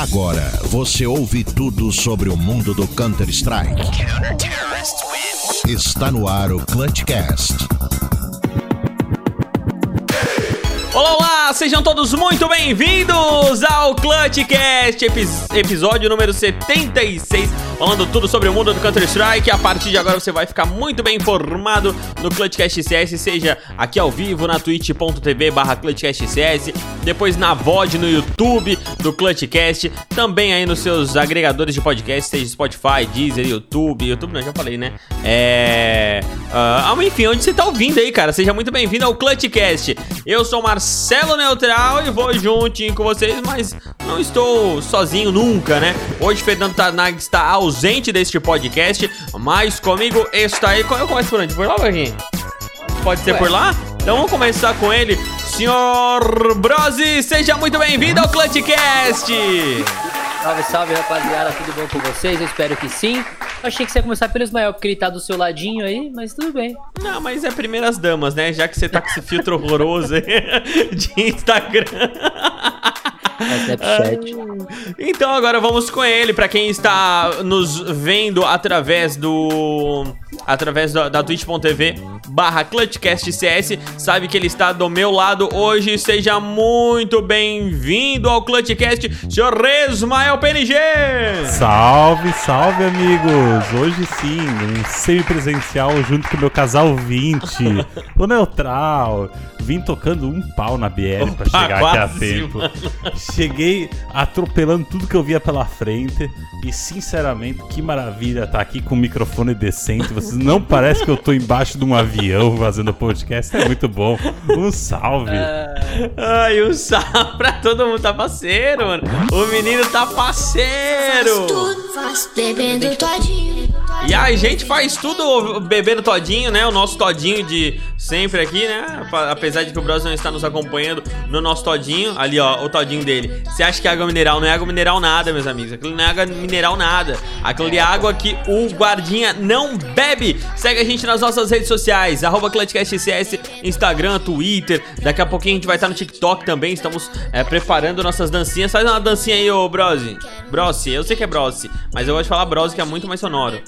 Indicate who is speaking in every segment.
Speaker 1: Agora você ouve tudo sobre o mundo do Counter-Strike. Está no ar o Clutchcast.
Speaker 2: Olá, olá, sejam todos muito bem-vindos ao Clutchcast, episódio número 76, falando tudo sobre o mundo do Counter-Strike. A partir de agora você vai ficar muito bem informado no Clutchcast CS, seja aqui ao vivo na twitch.tv barra ClutchCastCS, depois na VOD no YouTube do Clutchcast, também aí nos seus agregadores de podcast, seja Spotify, Deezer, YouTube, YouTube não, já falei, né? É... Uh, enfim, onde você tá ouvindo aí, cara, seja muito bem-vindo ao Clutchcast. Eu sou Marcelo Neutral e vou juntinho com vocês, mas não estou sozinho nunca, né? Hoje Fernando Tarnag está ausente deste podcast, mas comigo está aí. Eu começo por onde? Por lá, Varginha? Pode ser Ué. por lá? Então vamos começar com ele, senhor Brosi, seja muito bem-vindo ao Clutchcast!
Speaker 3: Salve, salve rapaziada, tudo bom com vocês? Eu espero que sim. Achei que você ia começar pelo Ismael, porque ele tá do seu ladinho aí, mas tudo bem.
Speaker 2: Não, mas é primeiras damas, né? Já que você tá com esse filtro horroroso aí de Instagram. Snapchat. Então agora vamos com ele, para quem está nos vendo através do através da, da twitch.tv barra ClutchCastCS, sabe que ele está do meu lado hoje. Seja muito bem-vindo ao ClutchCast, senhor Resmael PNG!
Speaker 4: Salve, salve, amigos! Hoje sim, um semi-presencial junto com o meu casal 20, o Neutral. Vim tocando um pau na BL para chegar aqui a tempo. Mano. Cheguei atropelando tudo que eu via pela frente. E sinceramente, que maravilha estar tá aqui com o microfone decente. Vocês não parece que eu tô embaixo de um avião fazendo podcast. É muito bom. Um salve.
Speaker 2: Ai, um salve pra todo mundo. Tá parceiro, mano. O menino tá parceiro. E a gente faz tudo bebendo todinho, né? O nosso todinho de sempre aqui, né? Apesar de que o Bros não está nos acompanhando no nosso todinho. Ali, ó, o todinho dele. Você acha que é água mineral? Não é água mineral nada, meus amigos. Aquilo não é água mineral nada. Aquilo é água que o guardinha não bebe. Segue a gente nas nossas redes sociais, arroba ClutchCastCS, Instagram, Twitter. Daqui a pouquinho a gente vai estar no TikTok também. Estamos é, preparando nossas dancinhas. Faz uma dancinha aí, ô Brosi. Brosi, eu sei que é Brosi, mas eu vou te falar Brosi que é muito mais sonoro.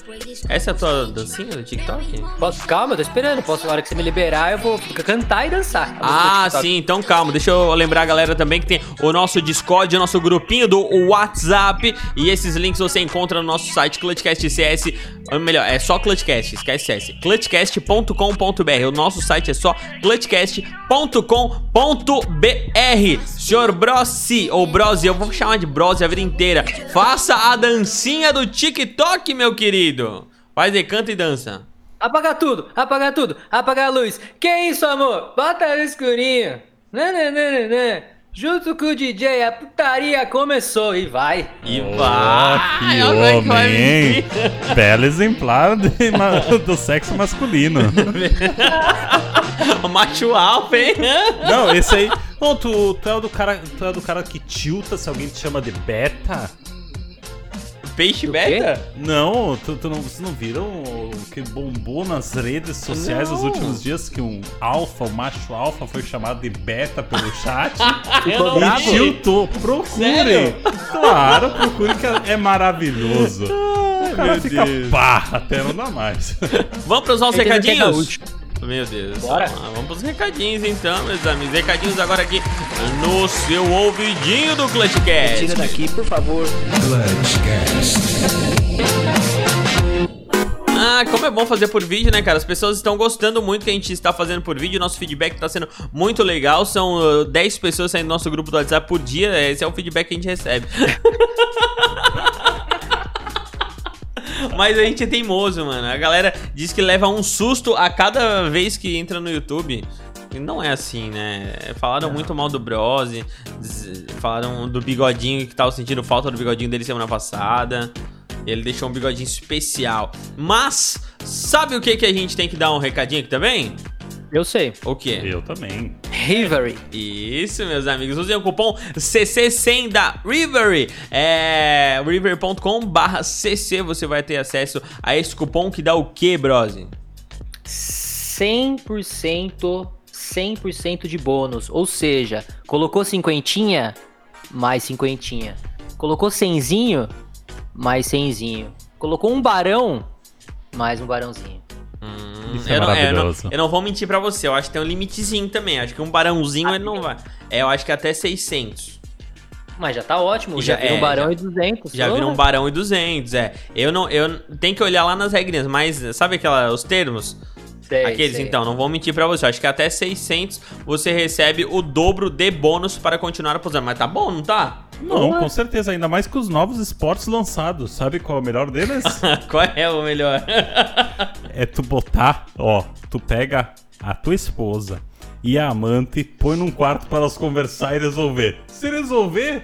Speaker 2: Essa é a tua dancinha do TikTok?
Speaker 3: Posso, calma, eu tô esperando. Posso, na hora que você me liberar, eu vou cantar e dançar.
Speaker 2: Ah, sim, então calma. Deixa eu lembrar a galera também que tem o nosso Discord, o nosso grupinho do WhatsApp. E esses links você encontra no nosso site Clutchcast CS. Ou melhor, é só Clutchcast, esquece CS. Clutchcast.com.br. O nosso site é só clutchcast.com.br. Senhor Brossi, ou Brosi, eu vou chamar de Brosi a vida inteira. Faça a dancinha do TikTok, meu querido. Faz de canta e dança.
Speaker 3: Apaga tudo, apaga tudo, apaga a luz. Que isso, amor? Bota no escurinho. Né, né, né, né, né. Junto com o DJ, a putaria começou e vai.
Speaker 2: E oh, vai.
Speaker 4: Que homem, hein? Belo exemplar de, do sexo masculino.
Speaker 2: o macho alfa, hein?
Speaker 4: Não, esse aí... Bom, tu, tu, é do cara, tu é do cara que tilta se alguém te chama de beta?
Speaker 2: Peixe beta?
Speaker 4: Não, tu, tu não, vocês não viram o que bombou nas redes sociais não. nos últimos dias que um alfa, o um macho alfa, foi chamado de beta pelo chat? e tiltou. Procurem! Claro, procurem que é maravilhoso. o cara fica Deus. pá, até não dá mais.
Speaker 2: Vamos para os nossos recadinhos? Meu Deus. Bora. Ah, vamos pros recadinhos então, meus amigos. Recadinhos agora aqui no seu ouvidinho do Clutchcast.
Speaker 3: Tira daqui, por favor. Clutchcast.
Speaker 2: Ah, como é bom fazer por vídeo, né, cara? As pessoas estão gostando muito que a gente está fazendo por vídeo. Nosso feedback está sendo muito legal. São uh, 10 pessoas saindo do nosso grupo do WhatsApp por dia. Esse é o feedback que a gente recebe. Mas a gente é teimoso, mano. A galera diz que leva um susto a cada vez que entra no YouTube. E não é assim, né? Falaram não. muito mal do Brose, falaram do bigodinho que tava sentindo falta do bigodinho dele semana passada. Ele deixou um bigodinho especial. Mas, sabe o que, que a gente tem que dar um recadinho aqui também?
Speaker 3: Eu sei.
Speaker 2: O quê?
Speaker 4: Eu também.
Speaker 3: Rivery.
Speaker 2: Isso, meus amigos. Usem o cupom CC100 da Rivery. É river.com barra CC. Você vai ter acesso a esse cupom que dá o quê, Brose?
Speaker 3: 100% 100% de bônus. Ou seja, colocou cinquentinha, mais cinquentinha Colocou cenzinho, mais cenzinho. Colocou um barão, mais um barãozinho.
Speaker 2: Hum,
Speaker 4: Isso é
Speaker 2: eu, não, é, eu, não,
Speaker 4: maravilhoso.
Speaker 2: eu não vou mentir pra você, eu acho que tem um limitezinho também. Acho que um barãozinho ele não vai. É, eu acho que até 600.
Speaker 3: Mas já tá ótimo,
Speaker 2: Já-
Speaker 3: já, vira
Speaker 2: é,
Speaker 3: um barão
Speaker 2: já-
Speaker 3: e 200.
Speaker 2: Já vira um barão e 200, é. Eu não. Eu tem que olhar lá nas regrinhas, mas sabe aquela, os termos?
Speaker 3: Sei,
Speaker 2: Aqueles,
Speaker 3: sei.
Speaker 2: então, não vou mentir pra você. eu Acho que até 600 você recebe o dobro de bônus para continuar apostando. Mas tá bom, não tá?
Speaker 4: Não, com certeza, ainda mais com os novos esportes lançados. Sabe qual é o melhor deles?
Speaker 2: Qual é o melhor?
Speaker 4: é tu botar, ó, tu pega a tua esposa e a amante, põe num quarto para elas conversar e resolver. Se resolver,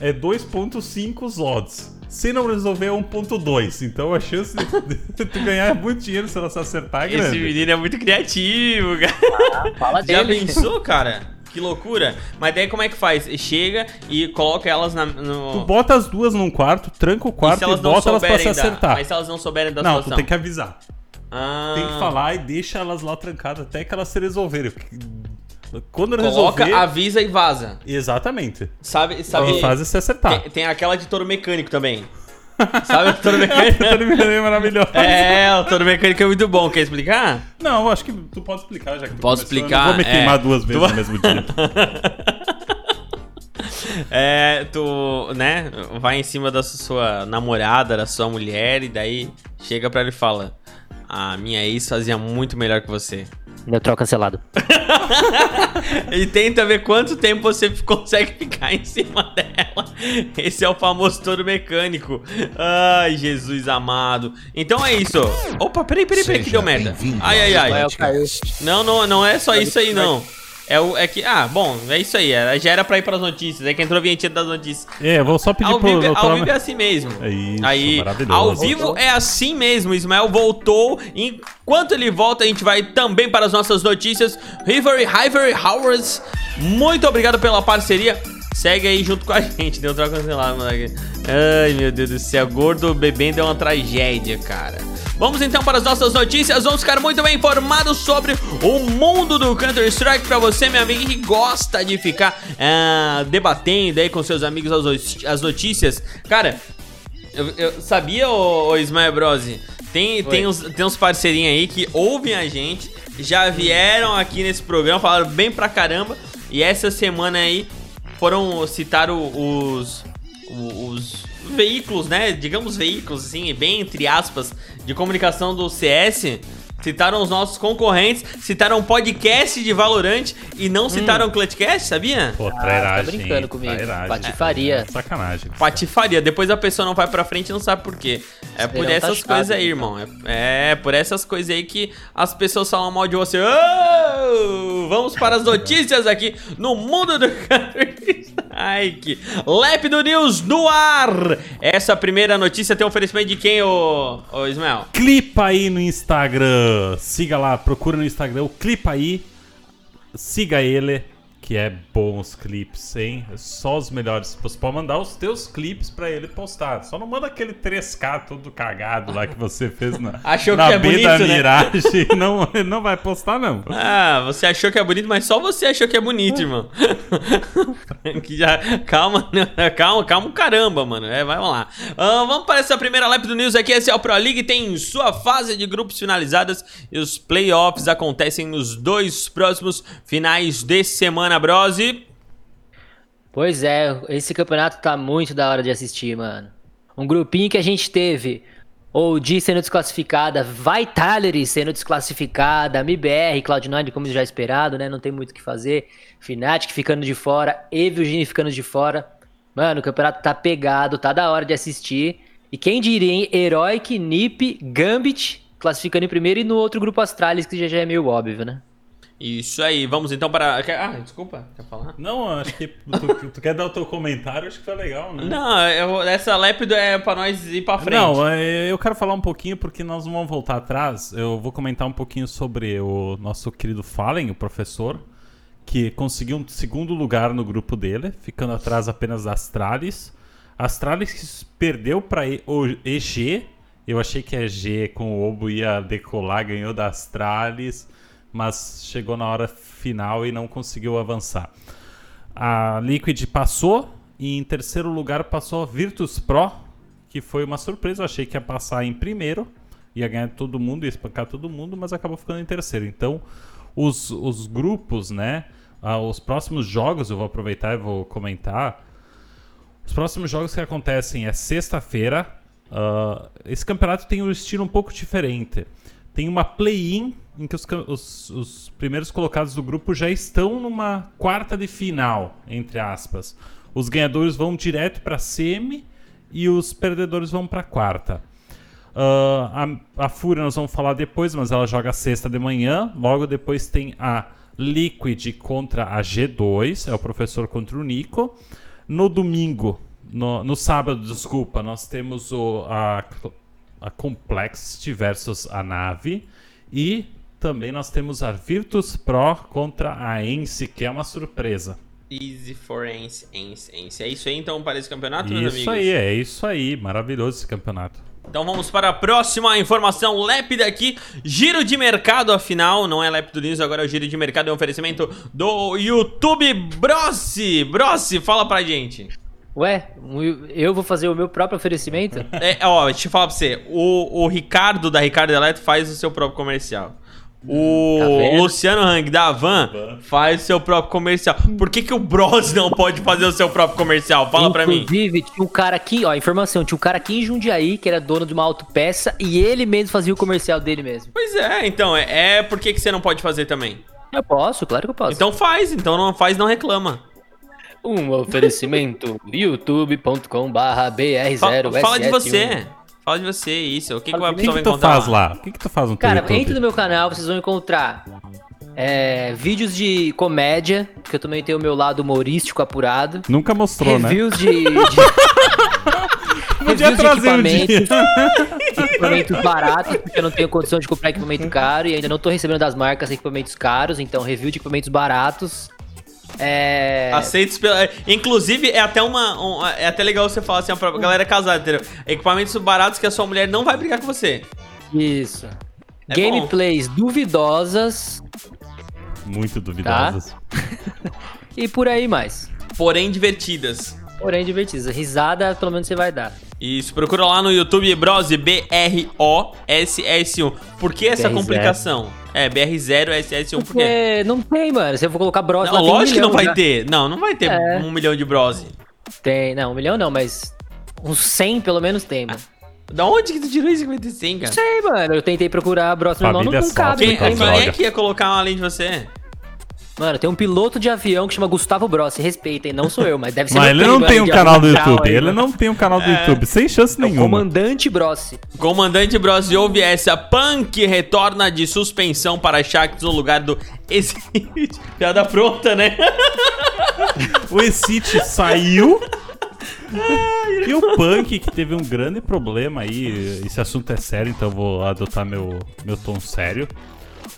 Speaker 4: é 2.5 os odds. Se não resolver, é 1.2. Então a chance de, tu ganhar muito dinheiro se ela se acertar é
Speaker 2: Esse
Speaker 4: grande.
Speaker 2: menino é muito criativo, cara.
Speaker 3: Fala
Speaker 2: Já
Speaker 3: dele.
Speaker 2: pensou, cara? Que loucura. Mas daí como é que faz? Chega e coloca elas na,
Speaker 4: Tu
Speaker 2: no...
Speaker 4: bota as duas num quarto, tranca o
Speaker 2: E
Speaker 4: quarto e,
Speaker 2: elas não
Speaker 4: bota elas pra se acertar.
Speaker 2: Mas se elas não souberem da
Speaker 4: Não, tu
Speaker 2: situação.
Speaker 4: tem que avisar.
Speaker 2: Ah,
Speaker 4: Tem que falar e deixa elas lá trancadas até que elas se resolverem. Quando
Speaker 2: Coloca,
Speaker 4: resolver...
Speaker 2: avisa e vaza.
Speaker 4: Exatamente.
Speaker 2: Sabe, sabe...
Speaker 4: E faz se acertar.
Speaker 2: Tem, tem aquela de touro mecânico também. Sabe o touro mecânico?
Speaker 4: é maravilhoso.
Speaker 2: é, o touro mecânico é muito bom. Quer explicar?
Speaker 4: Não, eu acho que tu pode explicar já que tu
Speaker 2: Posso
Speaker 4: começou. Eu
Speaker 2: explicar,
Speaker 4: Não vou me
Speaker 2: é.
Speaker 4: queimar duas vezes
Speaker 2: Tu-
Speaker 4: no mesmo dia.
Speaker 2: É, tu, né, vai em cima da sua namorada, da sua mulher, e daí chega pra ela e fala: A minha ex fazia muito melhor que você.
Speaker 3: Neutral cancelado.
Speaker 2: E tenta ver quanto tempo você consegue ficar em cima dela. Esse é o famoso touro mecânico. Ai, Jesus amado. Então é isso. Opa, peraí, peraí, peraí, que deu merda. Ai, ai, ai. Não, não, não é só isso aí, não. É, o, é que. Ah, bom, é isso aí. é, Já era pra ir pras notícias. É que entrou a vinheta das notícias.
Speaker 4: É, eu vou só pedir
Speaker 2: Ao
Speaker 4: pro
Speaker 2: vivo,
Speaker 4: doutor...
Speaker 2: ao vivo é assim mesmo.
Speaker 4: É isso,
Speaker 2: Aí,
Speaker 4: maravilhoso.
Speaker 2: ao vivo é assim mesmo. O Ismael voltou. Enquanto ele volta, a gente vai também para as nossas notícias. Rivery, Rivery Hours, muito obrigado pela parceria. Segue aí junto com a gente. Deu outra cancelada, moleque. Ai, meu Deus do céu. Gordo bebendo é uma tragédia, cara. Vamos então para as nossas notícias. Vamos ficar muito bem informados sobre o mundo do Counter-Strike para você, meu amigo, que gosta de ficar ah, debatendo aí com seus amigos as notícias. Cara, eu, eu sabia, ô, ô Ismael Brosi? Tem, tem, uns, tem uns parceirinhos aí que ouvem a gente, já vieram aqui nesse programa, falaram bem pra caramba. E essa semana aí foram citar os, os veículos, né? Digamos veículos, assim, bem entre aspas, de comunicação do CS. Citaram os nossos concorrentes, citaram podcast de Valorant e não citaram o Clutchcast, sabia?
Speaker 4: Pô,
Speaker 3: Ah,
Speaker 4: trairagem.
Speaker 3: tá brincando comigo.
Speaker 4: trairagem.
Speaker 3: Patifaria.
Speaker 4: É, sacanagem.
Speaker 2: Patifaria. Depois a pessoa não vai pra frente e não sabe por quê. É por
Speaker 3: Serão
Speaker 2: essas
Speaker 3: taxados,
Speaker 2: coisas aí,
Speaker 3: então.
Speaker 2: irmão. É, é por essas coisas aí que as pessoas falam mal de você. Ô, vamos para as notícias aqui no mundo do Counter-Strike. Lépido News no ar. Essa primeira notícia tem oferecimento de quem, ô, ô Ismael?
Speaker 4: Clipa aí no Instagram. Siga lá, procura no Instagram o Clipa aí. Siga ele, que é bons clipes, hein? É Só os melhores. Você pode mandar os teus clipes pra ele postar. Só não manda aquele 3K todo cagado lá que você fez na,
Speaker 2: Achou
Speaker 4: na
Speaker 2: que é
Speaker 4: B
Speaker 2: bonito,
Speaker 4: da
Speaker 2: né?
Speaker 4: Mirage. Não, não vai postar, não.
Speaker 2: Ah, você achou que é bonito, mas só você achou que é bonito, irmão. que já, calma, né? calma, calma, caramba, mano. É, vai lá. Ah, vamos para essa primeira lap do News aqui. Esse é o Pro League, tem sua fase de grupos finalizadas e os playoffs acontecem nos dois próximos finais de semana, Brose.
Speaker 3: Pois é, esse campeonato tá muito da hora de assistir, mano. Um grupinho que a gente teve OG sendo desclassificada, Vitality sendo desclassificada, MBR, Cloud9, como já esperado, né? Não tem muito o que fazer. Fnatic ficando de fora, Evilgine ficando de fora. Mano, o campeonato tá pegado, tá da hora de assistir. E quem diria, hein? Heroic, NiP, Gambit classificando em primeiro e no outro grupo Astralis, que já já é meio óbvio, né?
Speaker 2: Isso aí, vamos então para. Ah, desculpa, quer falar?
Speaker 4: Não, acho que tu, tu quer dar o teu comentário, acho que foi legal, né?
Speaker 2: Não, eu- essa lépido é pra nós ir pra frente.
Speaker 4: Não, é, eu quero falar um pouquinho porque nós vamos voltar atrás. Eu vou comentar um pouquinho sobre o nosso querido Fallen, o professor, que conseguiu um segundo lugar no grupo dele, ficando atrás apenas da Astralis. Astralis perdeu para EG. Eu achei que a G com o Obo ia decolar, ganhou da Astralis, mas chegou na hora final e não conseguiu avançar. A Liquid passou E em terceiro lugar passou a Virtus Pro, que foi uma surpresa. Eu achei que ia passar em primeiro, ia ganhar todo mundo, ia espancar todo mundo, mas acabou ficando em terceiro. Então, os, os grupos, né? ah, os próximos jogos, eu vou aproveitar e vou comentar. Os próximos jogos que acontecem é sexta-feira. ah, esse campeonato tem um estilo um pouco diferente. Tem uma play-in em que os, os- os primeiros colocados do grupo já estão numa quarta de final, entre aspas. Os ganhadores vão direto para semi e os perdedores vão para quarta. Ah, a, a Fúria nós vamos falar depois, mas ela joga sexta de manhã. Logo depois tem a Liquid contra a G2, é o professor contra o Nico. No domingo, no, no sábado, desculpa, nós temos o, a, a Complexity versus a Nave. E também nós temos a Virtus Pro contra a Ence, que é uma surpresa.
Speaker 2: Easy for Ence, Ence, Ence. É isso aí então para esse campeonato, meus
Speaker 4: Isso
Speaker 2: amigos?
Speaker 4: aí, é isso aí. Maravilhoso esse campeonato.
Speaker 2: Então vamos para a próxima informação lépida aqui. Giro de mercado, afinal, não é lépido news, agora é o giro de mercado, é um oferecimento do YouTube Brossi. Brossi, fala pra gente.
Speaker 3: Ué, eu vou fazer o meu próprio oferecimento?
Speaker 2: É, ó, deixa eu falar pra você. O, o Ricardo da Ricardo Eletro faz o seu próprio comercial. O
Speaker 3: Tá?
Speaker 2: Luciano Hang da Van faz o seu próprio comercial. Por que, que o Bros não pode fazer o seu próprio comercial? Fala pra mim.
Speaker 3: Inclusive, tinha um cara aqui, ó, informação, tinha um cara aqui em Jundiaí que era dono de uma autopeça e ele mesmo fazia o comercial dele mesmo.
Speaker 2: Pois é, então, é, é por que, que você não pode fazer também?
Speaker 3: Eu posso, claro que eu posso.
Speaker 2: Então faz, então não faz, não reclama.
Speaker 3: Um oferecimento youtube.com barra
Speaker 2: Fala,
Speaker 3: BR0
Speaker 2: fala de você. Fala de você, isso. O que, que
Speaker 3: Fala
Speaker 4: que,
Speaker 2: pessoa
Speaker 4: que
Speaker 2: vai
Speaker 4: tu
Speaker 2: encontrar?
Speaker 4: faz lá? O que, que tu faz no
Speaker 3: Cara,
Speaker 4: YouTube?
Speaker 3: entre no meu canal, vocês vão encontrar é, vídeos de comédia, que eu também tenho o meu lado humorístico apurado.
Speaker 4: Nunca mostrou, né?
Speaker 3: Reviews de. de...
Speaker 4: Podia
Speaker 3: reviews de
Speaker 4: trazer um dia.
Speaker 3: equipamentos, equipamentos baratos, porque eu não tenho condição de comprar equipamento caro e ainda não tô recebendo das marcas equipamentos caros, então review de equipamentos baratos. É.
Speaker 2: Aceitos pela. Inclusive, é até uma. um- é até legal você falar assim, ó, pra galera casada, entendeu? Equipamentos baratos que a sua mulher não vai brigar com você.
Speaker 3: Isso.
Speaker 2: É
Speaker 3: Gameplays duvidosas
Speaker 4: Muito duvidosas.
Speaker 3: Tá. e por aí mais.
Speaker 2: Porém divertidas.
Speaker 3: Porém divertidas. Risada, pelo menos você vai dar.
Speaker 2: Isso, procura lá no YouTube Brose B-R-O-S-S-1. Por que essa
Speaker 3: BR0.
Speaker 2: complicação? É, BR0SS1, por quê?
Speaker 3: Porque não tem, mano. Se eu for colocar Bros
Speaker 2: Não,
Speaker 3: lá, tem um
Speaker 2: lógico que não
Speaker 3: milhão
Speaker 2: vai
Speaker 3: já.
Speaker 2: ter. Não, não vai ter
Speaker 3: É.
Speaker 2: um milhão de Brose.
Speaker 3: Tem, não, um milhão não, mas uns 100 pelo menos tem, mano.
Speaker 2: Da onde que tu tirou isso que vai ter 100, cara?
Speaker 3: Sei, mano. Eu tentei procurar Bros no irmão, não, não cabe.
Speaker 4: sofre
Speaker 2: Quem,
Speaker 3: Não tem,
Speaker 2: quem é que ia colocar um além de você?
Speaker 3: Mano, tem um piloto de avião que chama Gustavo Bros. Se respeitem, não sou eu, mas deve ser
Speaker 4: Mas ele não tem um canal do YouTube.
Speaker 3: aí,
Speaker 4: Ele
Speaker 3: mano.
Speaker 4: não tem um canal do YouTube. Sem chance
Speaker 3: É o
Speaker 4: nenhuma.
Speaker 3: comandante Bros.
Speaker 2: Comandante Bros ouve essa. Punk retorna de suspensão para Shakhs no lugar do Exit. Piada pronta, né?
Speaker 4: O Exit saiu. e o Punk, que teve um grande problema aí. Esse assunto é sério, então eu vou adotar meu, meu tom sério.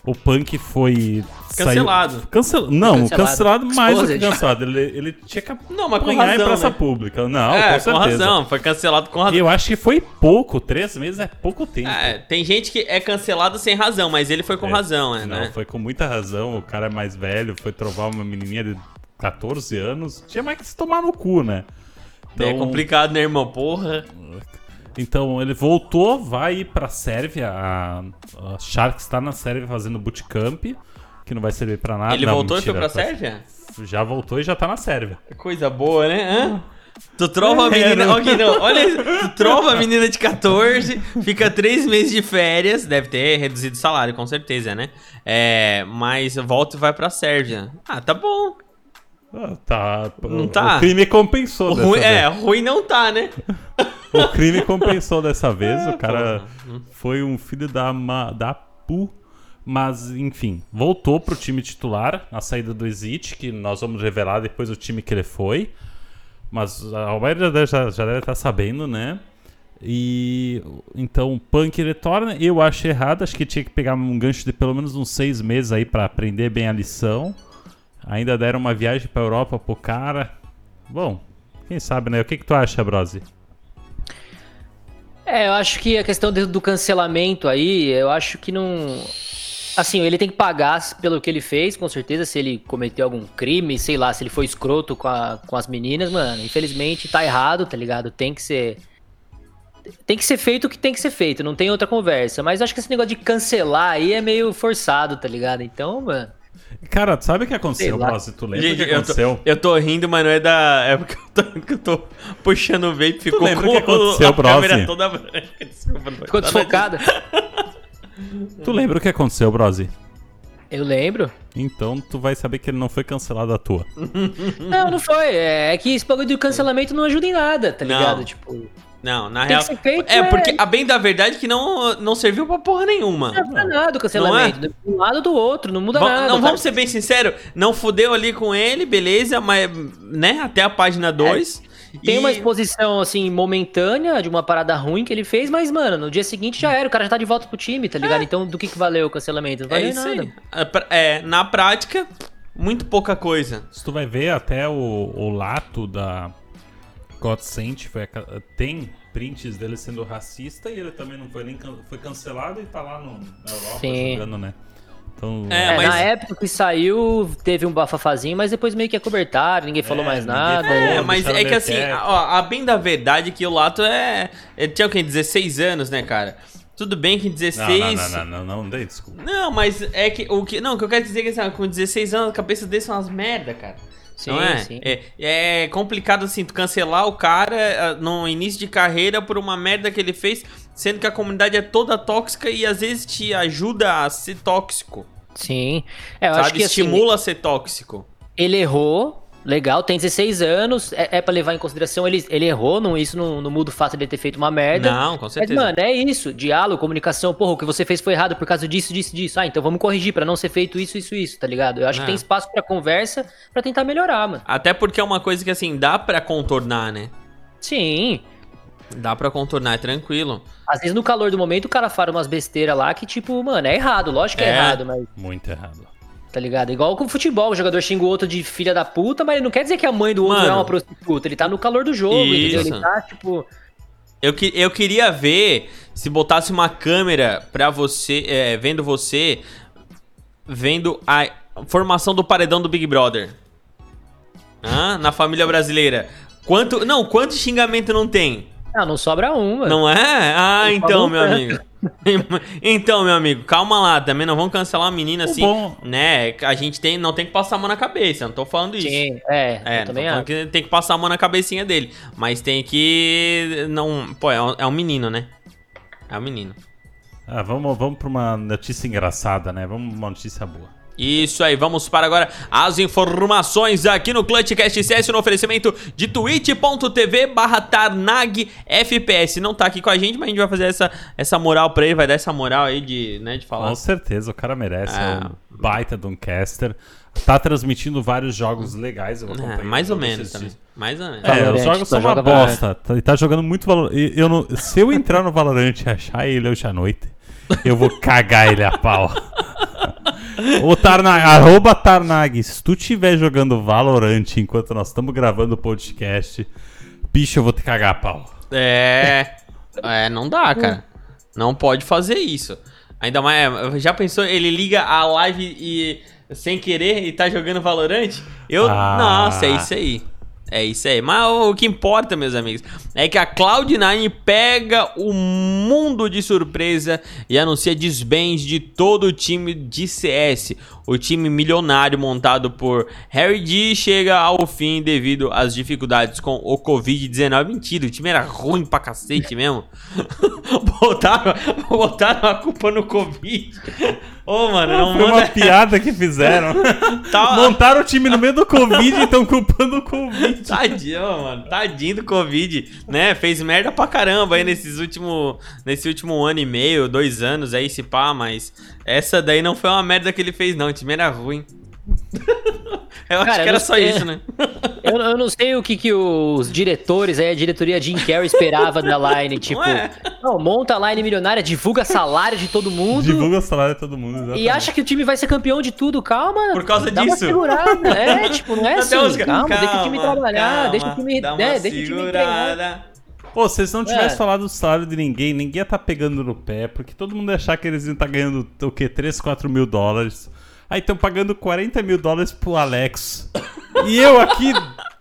Speaker 4: O Punk foi.
Speaker 2: Cancelado.
Speaker 4: Saiu... Cancel... Não,
Speaker 3: Cancelado.
Speaker 4: cancelado, mais do que cancelado. Ele, ele tinha que
Speaker 2: Não, mas com razão,
Speaker 4: em praça
Speaker 2: né?
Speaker 4: pública. Não,
Speaker 2: é,
Speaker 4: com
Speaker 2: com,
Speaker 4: certeza.
Speaker 2: razão. Foi cancelado com razão.
Speaker 4: Eu acho que foi pouco. Três meses é pouco tempo.
Speaker 2: É, tem gente que é cancelado sem razão, mas ele foi com
Speaker 4: É.
Speaker 2: razão, né?
Speaker 4: Não, foi com muita razão. O cara é mais velho, foi trovar uma menininha de 14 anos. Tinha mais que se tomar no cu, né?
Speaker 2: É complicado, né, irmão? Porra.
Speaker 4: Então ele voltou, vai ir pra Sérvia. A, a Sharks tá na Sérvia fazendo bootcamp, que não vai servir pra nada.
Speaker 2: ele
Speaker 4: Não,
Speaker 2: voltou e foi
Speaker 4: mentira,
Speaker 2: pra
Speaker 4: tá-
Speaker 2: Sérvia?
Speaker 4: Já voltou e já tá na Sérvia.
Speaker 2: Coisa boa, né? Hã? Tu trova a
Speaker 4: É,
Speaker 2: menina.
Speaker 4: não.
Speaker 2: Ok, não. Olha isso. Tu trova a menina de 14, fica três meses de férias. Deve ter reduzido o salário, com certeza, né? É, mas volta e vai pra Sérvia. Ah, tá bom.
Speaker 4: Ah, tá.
Speaker 2: Não
Speaker 4: o-
Speaker 2: tá?
Speaker 4: O crime compensou
Speaker 2: O
Speaker 4: dessa
Speaker 2: ruim,
Speaker 4: vez.
Speaker 2: é, ruim não tá, né?
Speaker 4: O crime compensou dessa vez.
Speaker 2: É,
Speaker 4: o cara
Speaker 2: porra.
Speaker 4: foi um filho da, ma- da pu. Mas, enfim, voltou pro time titular, a saída do Exit, que nós vamos revelar depois o time que ele foi. Mas a maioria já já, já deve estar sabendo, né? E então o Punk retorna. Eu acho errado, acho que tinha que pegar um gancho de pelo menos uns seis meses aí pra aprender bem a lição. Ainda deram uma viagem pra Europa pro cara. Bom, quem sabe, né? O que, que tu acha, Brose?
Speaker 3: É, eu acho que a questão do cancelamento aí, eu acho que não. Assim, ele tem que pagar pelo que ele fez, com certeza, se ele cometeu algum crime, sei lá, se ele foi escroto com, a, com as meninas, mano. Infelizmente tá errado, tá ligado? Tem que ser. Tem que ser feito o que tem que ser feito, não tem outra conversa. Mas eu acho que esse negócio de cancelar aí é meio forçado, tá ligado? Então, mano.
Speaker 4: Cara, sabe o que aconteceu. Brose? Tu lembra o que
Speaker 2: eu tô,
Speaker 4: aconteceu?
Speaker 2: eu tô rindo, mas não é da. É porque eu tô, que eu tô puxando o vape ficou
Speaker 4: lembra
Speaker 2: com
Speaker 4: o que aconteceu,
Speaker 2: a câmera
Speaker 4: Brose?
Speaker 2: toda branca. Desculpa, não foi
Speaker 3: Ficou
Speaker 2: nada
Speaker 3: desfocado.
Speaker 4: Tu lembra o que aconteceu, Brose?
Speaker 3: Eu lembro.
Speaker 4: Então tu vai saber que ele não foi cancelado à toa.
Speaker 3: Não, não foi. É, é que esse bagulho do cancelamento não ajuda em nada, tá
Speaker 2: Não.
Speaker 3: ligado? Tipo,
Speaker 2: Não, na
Speaker 3: Tem
Speaker 2: real.
Speaker 3: que ser feito,
Speaker 2: é,
Speaker 3: é.
Speaker 2: porque a bem da verdade é que não, não serviu pra porra nenhuma.
Speaker 3: não ajuda nada o cancelamento. De um lado ou do outro, não muda
Speaker 2: Va-
Speaker 3: nada.
Speaker 2: não, vamos ser bem sinceros, não fudeu ali com ele, beleza, mas, né, até a página 2.
Speaker 3: Tem uma exposição, assim, momentânea de uma parada ruim que ele fez, mas, mano, no dia seguinte já era. O cara já tá de volta pro time, tá ligado? Então, do que, que valeu o cancelamento? Não
Speaker 2: É
Speaker 3: valeu
Speaker 2: isso
Speaker 3: nada.
Speaker 2: aí. É, pra- É, na prática, muito pouca coisa.
Speaker 4: Se tu vai ver até o, o lato da Godsent foi, aca- tem prints dele sendo racista e ele também não foi nem foi cancelado e tá lá no, na Europa
Speaker 3: Sim.
Speaker 4: jogando, né? Então,
Speaker 2: É,
Speaker 3: É,
Speaker 2: mas-
Speaker 3: na época que saiu, teve um bafafazinho, mas depois meio que acobertaram, ninguém falou
Speaker 4: É,
Speaker 3: mais
Speaker 4: ninguém
Speaker 3: nada.
Speaker 4: falou.
Speaker 2: É,
Speaker 4: Pô,
Speaker 2: mas é que assim, ó, a bem da verdade é que o Lato é. Ele tinha o quê? 16 anos, né, cara? Tudo bem que
Speaker 4: não,
Speaker 2: 16.
Speaker 4: não, não, não, não, não, dei desculpa.
Speaker 2: Não, mas é que o que. Não, o que eu quero dizer é que assim, com 16 anos, a cabeça dele são umas merda, cara.
Speaker 3: Sim,
Speaker 2: não é?
Speaker 3: sim.
Speaker 2: é? É complicado assim, tu cancelar o cara ah, no início de carreira por uma merda que ele fez, sendo que a comunidade é toda tóxica e às vezes te ajuda a ser tóxico.
Speaker 3: Sim. É, eu
Speaker 2: sabe?
Speaker 3: acho que assim,
Speaker 2: Estimula a ser tóxico.
Speaker 3: ele errou, legal, tem 16 anos, é, é pra levar em consideração, ele, ele errou, não, isso não, não muda o fato de ele ter feito uma merda.
Speaker 2: Não, com
Speaker 3: Mas,
Speaker 2: certeza.
Speaker 3: mano, é isso. Diálogo, comunicação. Porra, o que você fez foi errado por causa disso, disso, disso. Ah, então vamos corrigir pra não ser feito isso, isso, isso, tá ligado? Eu acho
Speaker 2: É.
Speaker 3: que tem espaço pra conversa pra tentar melhorar, mano.
Speaker 2: Até porque é uma coisa que assim, dá pra contornar, né?
Speaker 3: Sim.
Speaker 2: Dá pra contornar, é tranquilo.
Speaker 3: Às vezes no calor do momento o cara fala umas besteiras lá que, tipo, mano, é errado. Lógico que é,
Speaker 2: É.
Speaker 3: errado, mas,
Speaker 4: Muito errado.
Speaker 3: Tá ligado? Igual com o futebol, o jogador xinga o outro de filha da puta, mas não quer dizer que a mãe do outro
Speaker 2: Mano.
Speaker 3: é uma prostituta. Ele tá no calor do jogo, entendeu?
Speaker 2: Isso.
Speaker 3: Ele tá, tipo.
Speaker 2: Eu, que- eu queria ver se botasse uma câmera pra você, é, vendo você, vendo a formação do paredão do Big Brother. Hã? Na família brasileira. Quanto. Não, quanto xingamento não tem?
Speaker 3: Ah, não sobra um, mano.
Speaker 2: Não é? Ah,
Speaker 3: Não
Speaker 2: então, meu
Speaker 3: tanto.
Speaker 2: amigo. Então, meu amigo, calma lá, também não vamos cancelar uma menina
Speaker 4: O
Speaker 2: assim,
Speaker 4: bom-
Speaker 2: né? A gente tem, não tem que passar a mão na cabeça, não tô falando isso.
Speaker 3: Sim, é,
Speaker 2: É,
Speaker 3: eu também acho.
Speaker 2: que tem que passar a mão na cabecinha dele. Mas tem que. Não. Pô, é um, é um menino, né? É um menino.
Speaker 4: Ah, vamos, vamos pra uma notícia engraçada, né? Vamos pra uma notícia boa.
Speaker 2: Isso aí, vamos para agora as informações aqui no Clutchcast CS no oferecimento de twitch.tv barra Tarnag FPS. Não tá aqui com a gente, mas a gente vai fazer essa, essa moral pra ele, vai dar essa moral aí de, né, de falar.
Speaker 4: Com certeza, o cara merece.
Speaker 2: Ah.
Speaker 4: É um baita de um caster. Tá transmitindo vários jogos legais, eu
Speaker 2: É, mais ou menos também. Mais ou menos.
Speaker 4: É,
Speaker 3: Valorant,
Speaker 4: os jogos
Speaker 3: só
Speaker 4: são uma bosta. Tá- Ele tá jogando muito valor. Eu não, se eu entrar no Valorant e achar ele hoje à noite, eu vou cagar ele a pau. Ô Tarnag, arroba Tarnag, se tu estiver jogando Valorant enquanto nós estamos gravando o podcast, bicho, eu vou te cagar a pau.
Speaker 2: É. É, não dá, cara. Não pode fazer isso. Ainda mais. Já pensou, ele liga a live e. sem querer e tá jogando Valorant? Eu.
Speaker 4: Ah.
Speaker 2: Nossa, é isso aí. É isso aí. Mas o que importa, meus amigos, é que a Cloud9 pega o mundo de surpresa e anuncia desbens de todo o time de CS. O time milionário montado por Harry D chega ao fim devido às dificuldades com o Covid-19. Mentira, o time era ruim pra cacete mesmo. botaram, botaram a culpa no Covid. Ô, mano, não
Speaker 4: Foi uma
Speaker 2: manda.
Speaker 4: piada que fizeram.
Speaker 2: Tá-
Speaker 4: Montaram o time no meio do Covid e estão culpando o Covid.
Speaker 2: Tadinho, mano. Tadinho do Covid, né? Fez merda pra caramba aí nesses último, nesse último ano e meio, dois anos aí, se pá, mas essa daí não foi uma merda que ele fez, não. O time era ruim. Eu acho
Speaker 3: Cara,
Speaker 2: que era
Speaker 3: não
Speaker 2: só
Speaker 3: sei.
Speaker 2: isso, né?
Speaker 3: Eu, eu não sei o que, que os diretores, aí, a diretoria Jim Carrey esperava da line. Tipo,
Speaker 2: Ué.
Speaker 3: não, monta a line milionária, divulga salário de todo mundo.
Speaker 4: Divulga o salário de todo mundo.
Speaker 3: E
Speaker 4: exatamente.
Speaker 3: acha que o time vai ser campeão de tudo, calma.
Speaker 2: Por causa
Speaker 3: dá Uma
Speaker 2: disso.
Speaker 3: É, tipo, não é assim.
Speaker 2: os-
Speaker 3: Calma, deixa o time trabalhar, deixa o time,
Speaker 2: dá
Speaker 3: né, deixa o time treinar.
Speaker 2: segurada.
Speaker 4: Ô, se vocês não tivessem
Speaker 3: É.
Speaker 4: falado do salário de ninguém, ninguém ia estar pegando no pé, porque todo mundo ia achar que eles iam estar ganhando o quê? 3, 4 mil dólares. Aí estão pagando 40 mil dólares pro Alex. E eu aqui,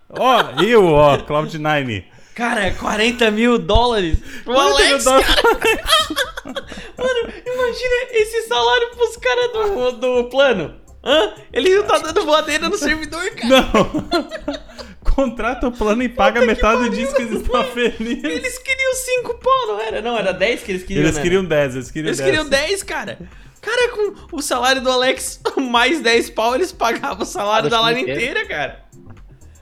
Speaker 4: ó, eu, ó, Cloud9.
Speaker 2: Cara, 40 mil dólares pro
Speaker 4: 40 mil
Speaker 2: Alex,
Speaker 4: dólares.
Speaker 2: Mano, imagina esse salário pros caras do, do plano. Hã? Ele não tá dando voadeira no servidor, cara.
Speaker 4: Não. Contrata o plano e paga metade disso que eles estão felizes.
Speaker 2: Eles queriam 5 pau, não era? Não, era 10 que eles queriam,
Speaker 4: Eles
Speaker 2: né?
Speaker 4: queriam 10, eles queriam
Speaker 2: Eles
Speaker 4: 10.
Speaker 2: queriam 10, cara. Cara, com o salário do Alex mais 10 pau, eles pagavam o salário da
Speaker 3: inteiro.
Speaker 2: inteira, cara.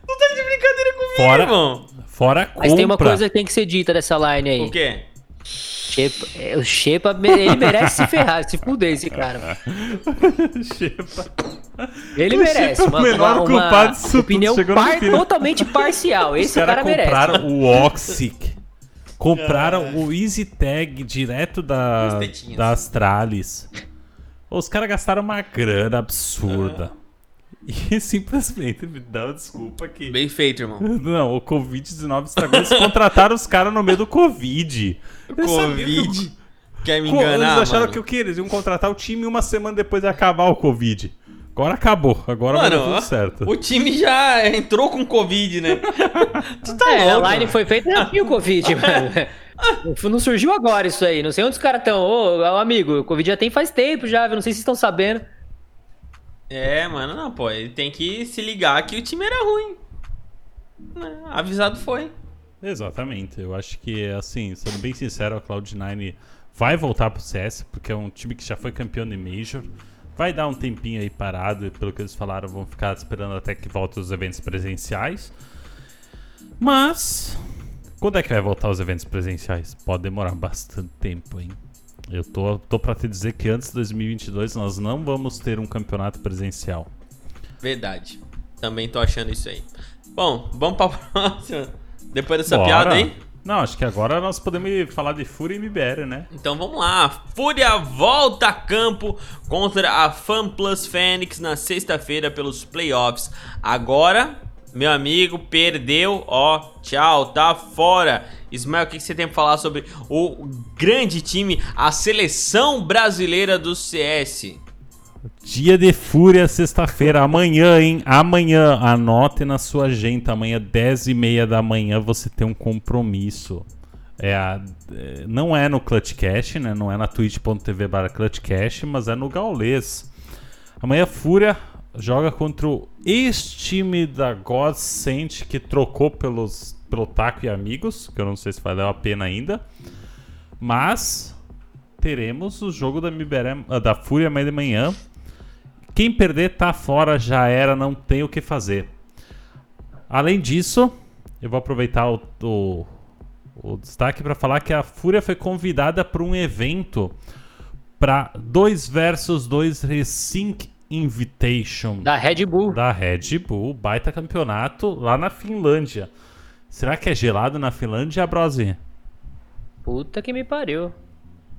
Speaker 2: Não tá de brincadeira comigo,
Speaker 4: Fora-
Speaker 2: irmão.
Speaker 4: Fora a compra.
Speaker 3: Mas tem uma coisa que tem que ser dita dessa line aí.
Speaker 2: O quê?
Speaker 3: Shepa, é, o Shepa, ele merece se ferrar, se fuder esse cara.
Speaker 4: Shepa.
Speaker 3: Ele
Speaker 4: O
Speaker 3: merece.
Speaker 4: Shepa é o
Speaker 3: Uma,
Speaker 4: menor
Speaker 3: uma,
Speaker 4: culpado
Speaker 3: uma opinião par- totalmente parcial. Esse o
Speaker 4: caras
Speaker 3: cara merece.
Speaker 4: compraram o Oxic. Compraram o Easy Tag direto da, da Astralis. Os caras gastaram uma grana absurda. E simplesmente me dá uma desculpa que.
Speaker 2: Bem feito, irmão.
Speaker 4: Não, o Covid-19 estragou. Eles contrataram os caras no meio do Covid. Que o-
Speaker 2: Covid. Quer me
Speaker 4: Co-
Speaker 2: enganar,
Speaker 4: Eles acharam
Speaker 2: mano?
Speaker 4: que o quê? Eles iam contratar o time uma semana depois de acabar o Covid. Agora acabou. Agora vai dar
Speaker 2: Mano,
Speaker 4: tudo certo.
Speaker 2: o time já entrou com Covid, né? tu tá
Speaker 3: É,
Speaker 2: louco,
Speaker 3: a line
Speaker 2: mano.
Speaker 3: foi feita e o Covid, mano. Não surgiu agora isso aí. Não sei onde os caras estão. Ô, amigo, o Covid já tem faz tempo já, viu? Não sei se vocês estão sabendo.
Speaker 2: É, mano, não, pô. Ele tem que se ligar que o time era ruim. Né, Avisado foi.
Speaker 4: Exatamente. Eu acho que, assim, sendo bem sincero, a Cloud9 vai voltar pro CS, porque é um time que já foi campeão de Major. Vai dar um tempinho aí parado, e pelo que eles falaram, vão ficar esperando até que voltem os eventos presenciais. Mas, quando é que vai voltar os eventos presenciais? Pode demorar bastante tempo, hein? Eu tô, tô pra te dizer que antes de 2022 nós não vamos ter um campeonato presencial.
Speaker 2: Verdade. Também tô achando isso aí. Bom, vamos pra próxima. Depois dessa
Speaker 4: Bora.
Speaker 2: piada aí.
Speaker 4: Não, acho que agora nós podemos falar de Fúria e MBR, né?
Speaker 2: Então vamos lá. Fúria volta a campo contra a FanPlus Fênix na sexta-feira pelos playoffs. Agora, meu amigo, perdeu. Ó, tchau, tá fora. Ismael, o que você tem pra falar sobre o grande time, a seleção brasileira do CS?
Speaker 4: Dia de Fúria, sexta-feira, amanhã, hein? Amanhã, anote na sua agenda, amanhã, 10 e meia da manhã, você tem um compromisso. É a, é, não é no Clutchcast, né? Não é na twitch.tv barra Clutchcast, mas é no Gaulês. Amanhã, Fúria joga contra o ex-time da Godsend, que trocou pelos, pelo Taco e Amigos, que eu não sei se valeu a pena ainda. Mas teremos o jogo da, MBR, ah, da Fúria amanhã de manhã. Quem perder tá fora, já era, não tem o que fazer. Além disso, eu vou aproveitar o, o, o destaque para falar que a Fúria foi convidada para um evento para 2 versus 2 Resync Invitation
Speaker 3: Da Red Bull.
Speaker 4: da Red Bull, baita campeonato lá na Finlândia. Será que é gelado na Finlândia, Brosi?
Speaker 3: Puta que me pariu.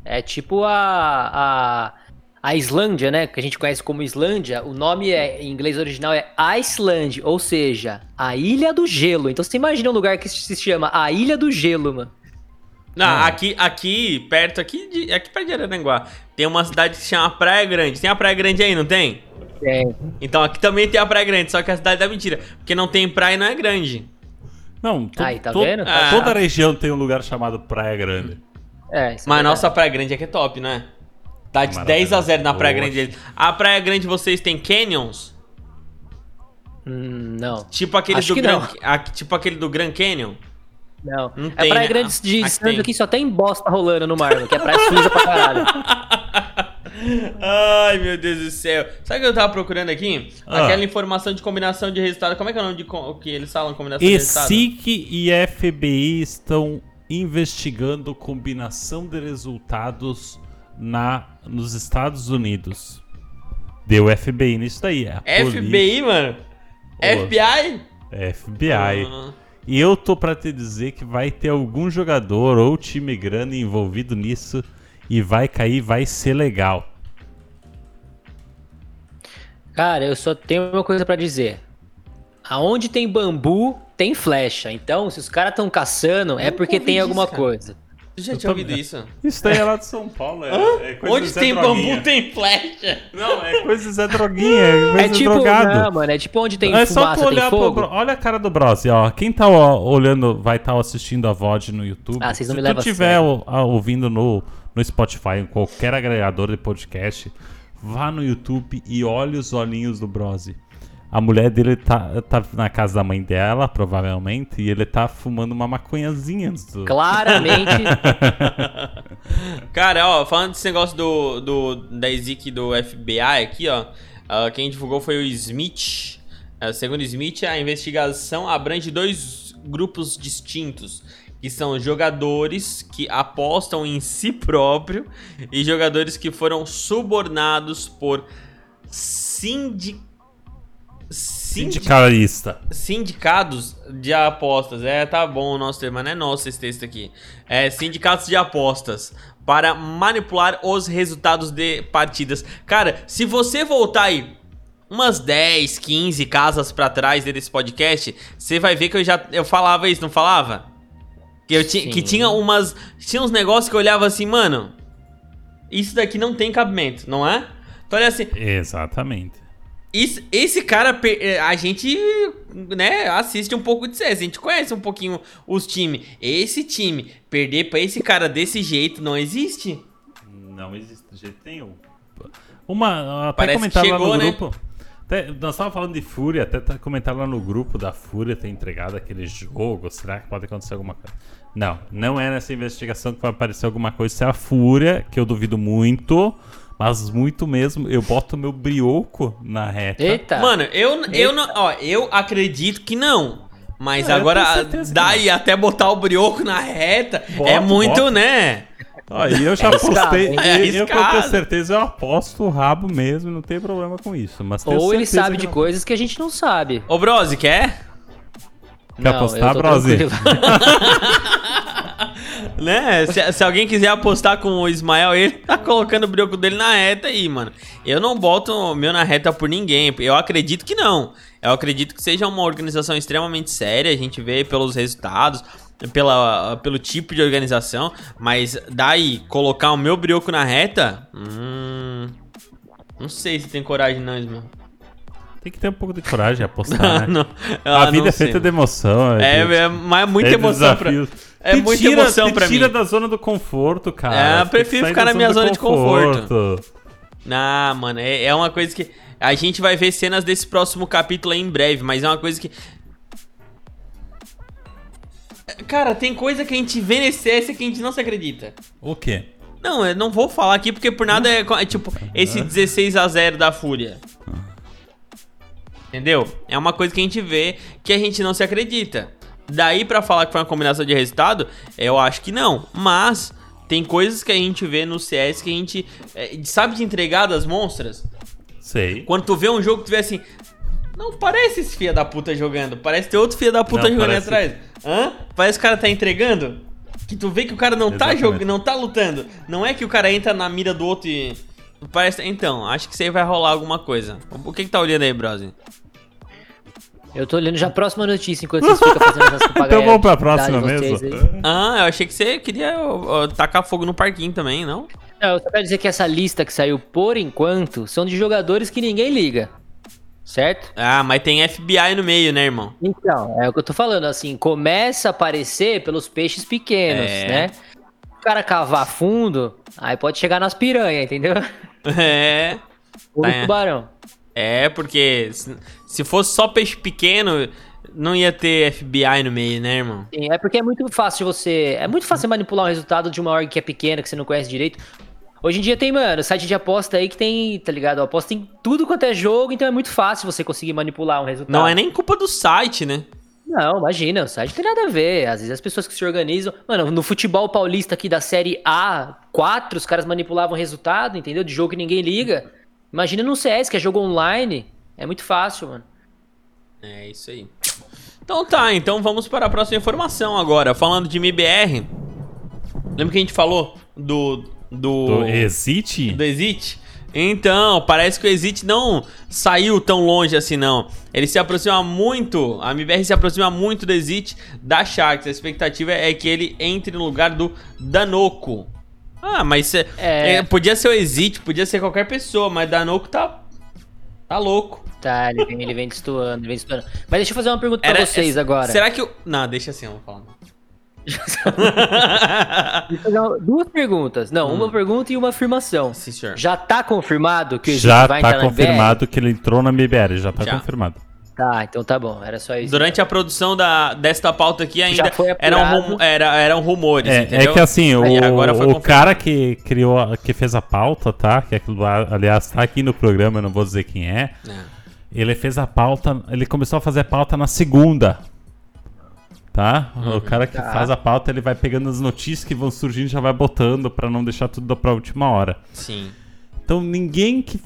Speaker 3: É tipo a, a, a Islândia, né? Que a gente conhece como Islândia. O nome é, em inglês original é Iceland, ou seja, a Ilha do Gelo. Então você imagina um lugar que se chama a Ilha do Gelo, mano.
Speaker 2: Não,
Speaker 4: É.
Speaker 2: aqui, aqui, perto aqui, de, aqui perto de Araranguá, tem uma cidade que se chama Praia Grande. Tem a Praia Grande aí, não tem?
Speaker 3: É,
Speaker 2: Então aqui também tem a Praia Grande, só que a cidade é mentira. Porque não tem praia e não é grande.
Speaker 4: Não, to-
Speaker 3: Aí, tá
Speaker 4: to-
Speaker 3: vendo?
Speaker 2: Ah.
Speaker 4: toda a região tem um lugar chamado Praia Grande.
Speaker 3: é, isso é
Speaker 2: Mas a
Speaker 3: verdade.
Speaker 2: nossa Praia Grande aqui é top, né? Tá de
Speaker 4: Maravilha.
Speaker 2: 10 a 0 na Praia. Grande. A Praia Grande vocês têm canyons?
Speaker 3: Hum, não.
Speaker 2: Tipo aquele
Speaker 3: Acho
Speaker 2: do
Speaker 3: que
Speaker 2: Grand,
Speaker 3: não.
Speaker 2: a- tipo aquele do Grand Canyon?
Speaker 3: Não.
Speaker 2: Não
Speaker 3: é
Speaker 2: tem,
Speaker 3: Praia
Speaker 2: né?
Speaker 3: Grande de
Speaker 2: Aqui
Speaker 3: Santos
Speaker 2: tem.
Speaker 3: aqui só tem bosta rolando no mar, que é praia suja pra caralho.
Speaker 2: Ai, meu Deus do céu. Sabe o que eu tava procurando aqui?
Speaker 4: Ah.
Speaker 2: Aquela informação de combinação de resultado. Como é que é o nome de o que eles falam combinação de resultado?
Speaker 4: ESIC e FBI estão investigando combinação de resultados na, nos Estados Unidos. Deu FBI nisso daí. é a
Speaker 2: FBI, mano?
Speaker 4: Ô.
Speaker 2: FBI?
Speaker 4: polícia- FBI.
Speaker 2: Ah.
Speaker 4: E eu tô pra te dizer que vai ter algum jogador ou time grande envolvido nisso e vai cair, vai ser legal.
Speaker 3: Cara, eu só tenho uma coisa pra dizer. Aonde tem bambu, tem flecha. Então, se os caras estão caçando, é porque tem alguma
Speaker 2: cara.
Speaker 3: coisa.
Speaker 2: Você já tinha ouvido isso?
Speaker 4: Isso daí é lá de São Paulo. É, é coisa
Speaker 2: Onde tem
Speaker 4: Droguinha.
Speaker 2: bambu tem flecha.
Speaker 4: Não, é coisa de Zé Droguinha, é coisa
Speaker 3: É tipo,
Speaker 4: drogado.
Speaker 3: não, mano, é tipo onde tem
Speaker 4: é só tu
Speaker 3: fumaça, tem
Speaker 4: olhar pro
Speaker 3: fogo.
Speaker 4: Bro- Olha a cara do Brose, ó. Quem tá ó, olhando, vai estar assistindo a VOD no YouTube.
Speaker 3: Ah, vocês não
Speaker 4: Se
Speaker 3: me levam
Speaker 4: tu
Speaker 3: a
Speaker 4: tiver a- ouvindo no, no Spotify, em qualquer agregador de podcast, vá no YouTube e olhe os olhinhos do Brose. A mulher dele tá, tá na casa da mãe dela, provavelmente, e ele tá fumando uma maconhazinha do...
Speaker 3: Claramente,
Speaker 2: Cara, ó, falando desse negócio do, do, da Ezik do FBI aqui, ó. ah, quem divulgou foi o Smith. Ah, segundo Smith, a investigação abrange dois grupos distintos. Que são jogadores que apostam em si próprio e jogadores que foram subornados por sindi... sindi-
Speaker 4: Sindicalista.
Speaker 2: Sindicados de apostas. É, tá bom o nosso termo, mas não é nosso esse texto aqui. É, sindicatos de apostas. Para manipular os resultados de partidas. Cara, se você voltar aí umas 10, 15 casas pra trás desse podcast, você vai ver que eu já eu falava isso, não falava? Que, eu ti, que tinha umas. Tinha uns negócios que eu olhava assim, mano. Isso daqui não tem cabimento, não é? Então olha assim,
Speaker 4: Exatamente.
Speaker 2: Isso- esse cara, eh, a gente, né, assiste um pouco de CS, a gente conhece um pouquinho os times. Esse time, perder pra esse cara desse jeito não existe.
Speaker 4: Não existe de jeito nenhum. Uma, até
Speaker 2: Parece
Speaker 4: comentaram lá
Speaker 2: chegou,
Speaker 4: no
Speaker 2: né?
Speaker 4: grupo. até- nós estávamos falando de Fúria, até tá- comentaram lá no grupo da Fúria ter entregado aquele jogo. Será que pode acontecer alguma coisa? Não, não é nessa investigação que vai aparecer alguma coisa. Se é a Fúria, que eu duvido muito, mas muito mesmo, eu boto meu brioco na reta.
Speaker 3: eita.
Speaker 2: Mano, eu, eu não, ó, eu acredito que não. Mas
Speaker 4: É,
Speaker 2: agora, daí até botar o brioco na reta,
Speaker 4: Bota,
Speaker 2: é muito,
Speaker 4: bota.
Speaker 2: né?
Speaker 4: Aí eu já
Speaker 3: É?
Speaker 2: É
Speaker 4: eu, eu, tenho certeza, eu aposto o rabo mesmo, não tem problema com isso. Mas
Speaker 3: Ou ele sabe de
Speaker 4: não-
Speaker 3: coisas que a gente não sabe.
Speaker 2: Ô, Brose, quer?
Speaker 4: Quer apostar,
Speaker 3: eu tô
Speaker 4: Brose?
Speaker 2: Né? Se, se alguém quiser apostar com o Ismael, ele tá colocando o brioco dele na reta aí, mano. Eu não boto o meu na reta por ninguém. Eu acredito que não. Eu acredito que seja uma organização extremamente séria. A gente vê pelos resultados, pela, pelo tipo de organização. Mas daí, colocar o meu brioco na reta. Hum. Não sei se tem coragem, não, Ismael.
Speaker 4: Tem que ter um pouco de coragem apostar, né?
Speaker 2: Não,
Speaker 4: A
Speaker 2: ah,
Speaker 4: vida
Speaker 2: não
Speaker 4: é
Speaker 2: sei,
Speaker 4: feita de emoção.
Speaker 2: É,
Speaker 4: de-
Speaker 2: é, mas é muita
Speaker 4: é
Speaker 2: emoção pra. É
Speaker 4: Te
Speaker 2: muita
Speaker 4: tira-
Speaker 2: emoção pra
Speaker 4: tira
Speaker 2: mim.
Speaker 4: da zona do conforto, cara.
Speaker 2: É, eu prefiro ficar na minha zona de conforto. Ah, mano, é, é uma coisa que. A gente vai ver cenas desse próximo capítulo aí em breve, mas é uma coisa que. Cara, tem coisa que a gente vê nesse CS que a gente não se acredita.
Speaker 4: O quê?
Speaker 2: Não, eu não vou falar aqui porque por nada é, é tipo esse 16 a 0 da Fúria. Entendeu? É uma coisa que a gente vê que a gente não se acredita. Daí pra falar que foi uma combinação de resultado, eu acho que não. Mas tem coisas que a gente vê no CS que a gente é, sabe de entregar das monstras.
Speaker 4: Sei.
Speaker 2: Quando tu vê um jogo que tu vê assim, não parece esse filho da puta jogando, parece ter outro filho da puta
Speaker 4: Não,
Speaker 2: jogando
Speaker 4: parece-
Speaker 2: atrás. Hã? Parece que o cara tá entregando. Que tu vê que o cara não tá
Speaker 4: Exatamente.
Speaker 2: jogando, não tá lutando. Não é que o cara entra na mira do outro e. Parece... Então, acho que isso aí vai rolar alguma coisa. O que que tá olhando aí, Brose?
Speaker 3: Eu tô olhando já a próxima notícia enquanto vocês ficam fazendo essas propaganda
Speaker 4: Então vamos pra próxima mesmo.
Speaker 3: aí.
Speaker 2: Ah, eu achei que você queria ó, ó, tacar fogo no parquinho também, não?
Speaker 3: Não, eu só quero dizer que essa lista que saiu por enquanto são de jogadores que ninguém liga. Certo?
Speaker 2: Ah, mas tem FBI no meio, né, irmão?
Speaker 3: Então, é o que eu tô falando, assim, começa a aparecer pelos peixes pequenos,
Speaker 2: É.
Speaker 3: né? O cara cavar fundo, aí pode chegar nas piranhas, entendeu?
Speaker 2: É.
Speaker 3: Ou
Speaker 2: Tá,
Speaker 3: no
Speaker 2: é.
Speaker 3: tubarão.
Speaker 2: É, porque se, se fosse só peixe pequeno, não ia ter FBI no meio, né, irmão?
Speaker 3: Sim, é porque é muito fácil você. É muito fácil manipular o resultado de uma org que é pequena, que você não conhece direito. Hoje em dia tem, mano, site de aposta aí que tem, tá ligado? Aposta em tudo quanto é jogo, então é muito fácil você conseguir manipular um resultado.
Speaker 2: Não é nem culpa do site, né?
Speaker 3: Não, imagina, o site não tem nada a ver. Às vezes as pessoas que se organizam. Mano, no futebol paulista aqui da série A4, os caras manipulavam o resultado, entendeu? De jogo que ninguém liga. Imagina no CS, que é jogo online. É muito fácil, mano.
Speaker 2: É isso aí. Então tá, então vamos para a próxima informação agora. Falando de MBR. Lembra que a gente falou do. Do.
Speaker 4: Do Exit?
Speaker 2: do Exit? Então, parece que o Exit não saiu tão longe assim, não. Ele se aproxima muito, a MBR se aproxima muito do Exit da Sharks. A expectativa é que ele entre no lugar do Danoco. Ah, mas é,
Speaker 3: É.
Speaker 2: é, podia ser o Exit, podia ser qualquer pessoa, mas Danoco tá. tá louco.
Speaker 3: Tá, ele vem, ele vem destoando, ele vem destoando. Mas deixa eu fazer uma pergunta pra
Speaker 2: Era-
Speaker 3: vocês
Speaker 2: é-
Speaker 3: agora.
Speaker 2: Será que o. Não, deixa assim, eu vou falar.
Speaker 3: Deixa eu fazer uma- duas perguntas. Não, uma pergunta e uma afirmação.
Speaker 2: Sim, senhor.
Speaker 3: Já tá confirmado que o Exit
Speaker 4: Já
Speaker 3: vai
Speaker 4: tá
Speaker 3: entrar na
Speaker 4: confirmado que ele entrou na MBR, já tá
Speaker 2: Já.
Speaker 4: confirmado.
Speaker 3: Tá, então tá bom. Era só isso.
Speaker 2: Durante a produção da, desta pauta aqui ainda eram, rum- era, eram rumores,
Speaker 4: É,
Speaker 2: entendeu?
Speaker 4: é que assim, o, o cara que criou, que fez a pauta, tá? Que aquilo, aliás, tá aqui no programa, eu não vou dizer quem é.
Speaker 2: É.
Speaker 4: Ele fez a pauta, ele começou a fazer a pauta na segunda. Tá?
Speaker 2: Uhum.
Speaker 4: O cara que
Speaker 3: Tá.
Speaker 4: faz a pauta, ele vai pegando as notícias que vão surgindo e já vai botando pra não deixar tudo pra última hora.
Speaker 2: Sim.
Speaker 4: Então ninguém que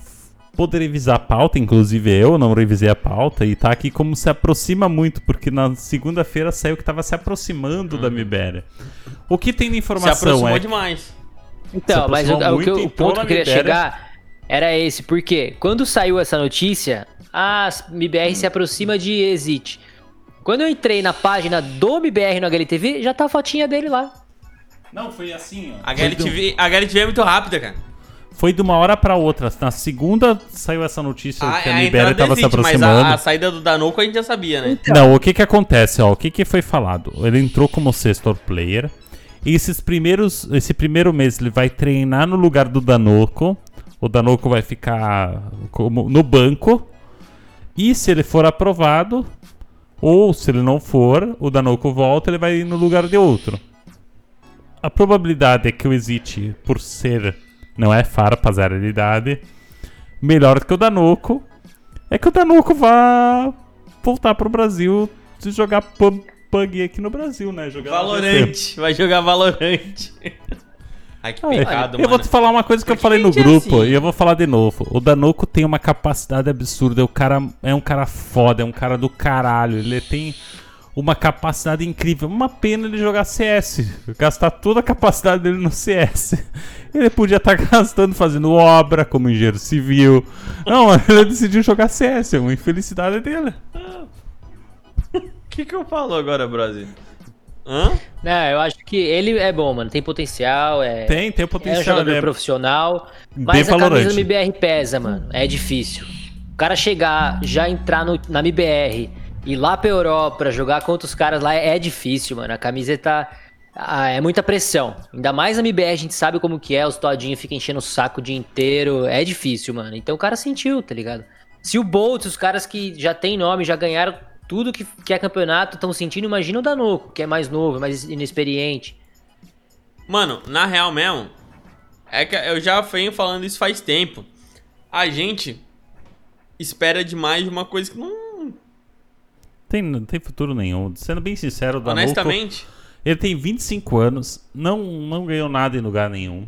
Speaker 4: poder revisar a pauta, inclusive eu não revisei a pauta, e tá aqui como se aproxima muito, porque na segunda-feira saiu que tava se aproximando da MIBERA. O que tem de
Speaker 2: Uhum. Se
Speaker 4: informação
Speaker 2: aproximou
Speaker 4: é
Speaker 2: demais.
Speaker 3: Então,
Speaker 4: Se
Speaker 3: mas o, o que o ponto que eu queria chegar era esse, porque quando saiu essa notícia, a MBR se aproxima de Exit. Quando eu entrei na página do MBR no HLTV, já tá a fotinha dele lá.
Speaker 4: Não, foi assim, ó.
Speaker 2: A HLTV, a HLTV é muito rápida, cara.
Speaker 4: Foi de uma hora pra outra. Na segunda saiu essa notícia
Speaker 2: A,
Speaker 4: que a
Speaker 2: a
Speaker 4: MIBERA
Speaker 2: entrada
Speaker 4: tava se
Speaker 2: existe, mas
Speaker 4: aproximando.
Speaker 2: a, a saída do Danoco a gente já sabia, né?
Speaker 4: Não, o que que acontece, ó? O que que foi falado? Ele entrou como sexto player. E esses primeiros, esse primeiro mês ele vai treinar no lugar do Danoco. O Danoco vai ficar como no banco. E se ele for aprovado, ou se ele não for, o Danoco volta, ele vai ir no lugar de outro. A probabilidade é que o Exit, por ser não é farpa, zero idade, melhor que o Danoco, é que o Danoco vá voltar pro Brasil e jogar pub- PUBG aqui no Brasil, né? Jogar.
Speaker 2: Valorante. Vai jogar Valorante. Ai, que pecado,
Speaker 4: eu
Speaker 2: mano.
Speaker 4: vou te falar uma coisa que eu
Speaker 2: Porque
Speaker 4: falei no
Speaker 2: é
Speaker 4: grupo
Speaker 2: assim.
Speaker 4: e eu vou falar de novo. O Danoco tem uma capacidade absurda. O cara é um cara foda, é um cara do caralho. Ele tem uma capacidade incrível. Uma pena ele jogar CS. Gastar toda a capacidade dele no CS. Ele podia estar gastando fazendo obra como engenheiro civil. Não, ele decidiu jogar CS. É uma infelicidade dele.
Speaker 2: O que que eu falo agora, Brasil? Hã?
Speaker 3: Não, eu acho que ele é bom, mano. Tem potencial, é,
Speaker 4: Tem, tem o
Speaker 3: é um
Speaker 4: potencial.
Speaker 3: jogador
Speaker 4: é
Speaker 3: profissional.
Speaker 4: bem
Speaker 3: Mas a camisa do MBR pesa, mano. É difícil. O cara chegar, já entrar no- na MBR, ir lá pra Europa, jogar contra os caras lá, é difícil, mano. A camiseta ah, é muita pressão. Ainda mais na MBR, a gente sabe como que é, os todinhos ficam enchendo o saco o dia inteiro. É difícil, mano. Então o cara sentiu, tá ligado? Se o Bolt, os caras que já tem nome, já ganharam tudo que, que é campeonato, estão sentindo, imagina o Danoco, que é mais novo, mais inexperiente.
Speaker 2: Mano, na real mesmo, é que eu já venho falando isso faz tempo. A gente espera demais de uma coisa que não.
Speaker 4: Tem, não tem futuro nenhum. Sendo bem sincero, o Danoco,
Speaker 2: honestamente.
Speaker 4: ele tem 25 anos, não, não ganhou nada em lugar nenhum.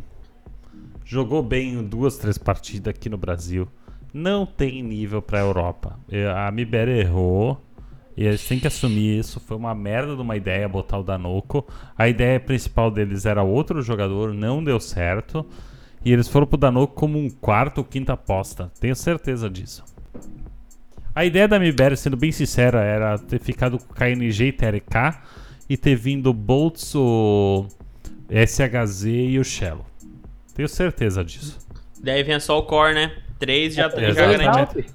Speaker 4: Jogou bem em duas, três partidas aqui no Brasil. Não tem nível pra Europa. E A Mibera errou. E eles têm que assumir isso. Foi uma merda de uma ideia botar o Danoco. A ideia principal deles era outro jogador, não deu certo. E eles foram pro Danoco como um quarto ou quinta aposta. Tenho certeza disso. A ideia da MIBER, sendo bem sincera, era ter ficado com o KNG e TRK e ter vindo o Boltz, o SHZ e o Shello. Tenho certeza disso.
Speaker 2: Daí vem só o core, né? Três já, já
Speaker 4: Exatamente.
Speaker 2: garante.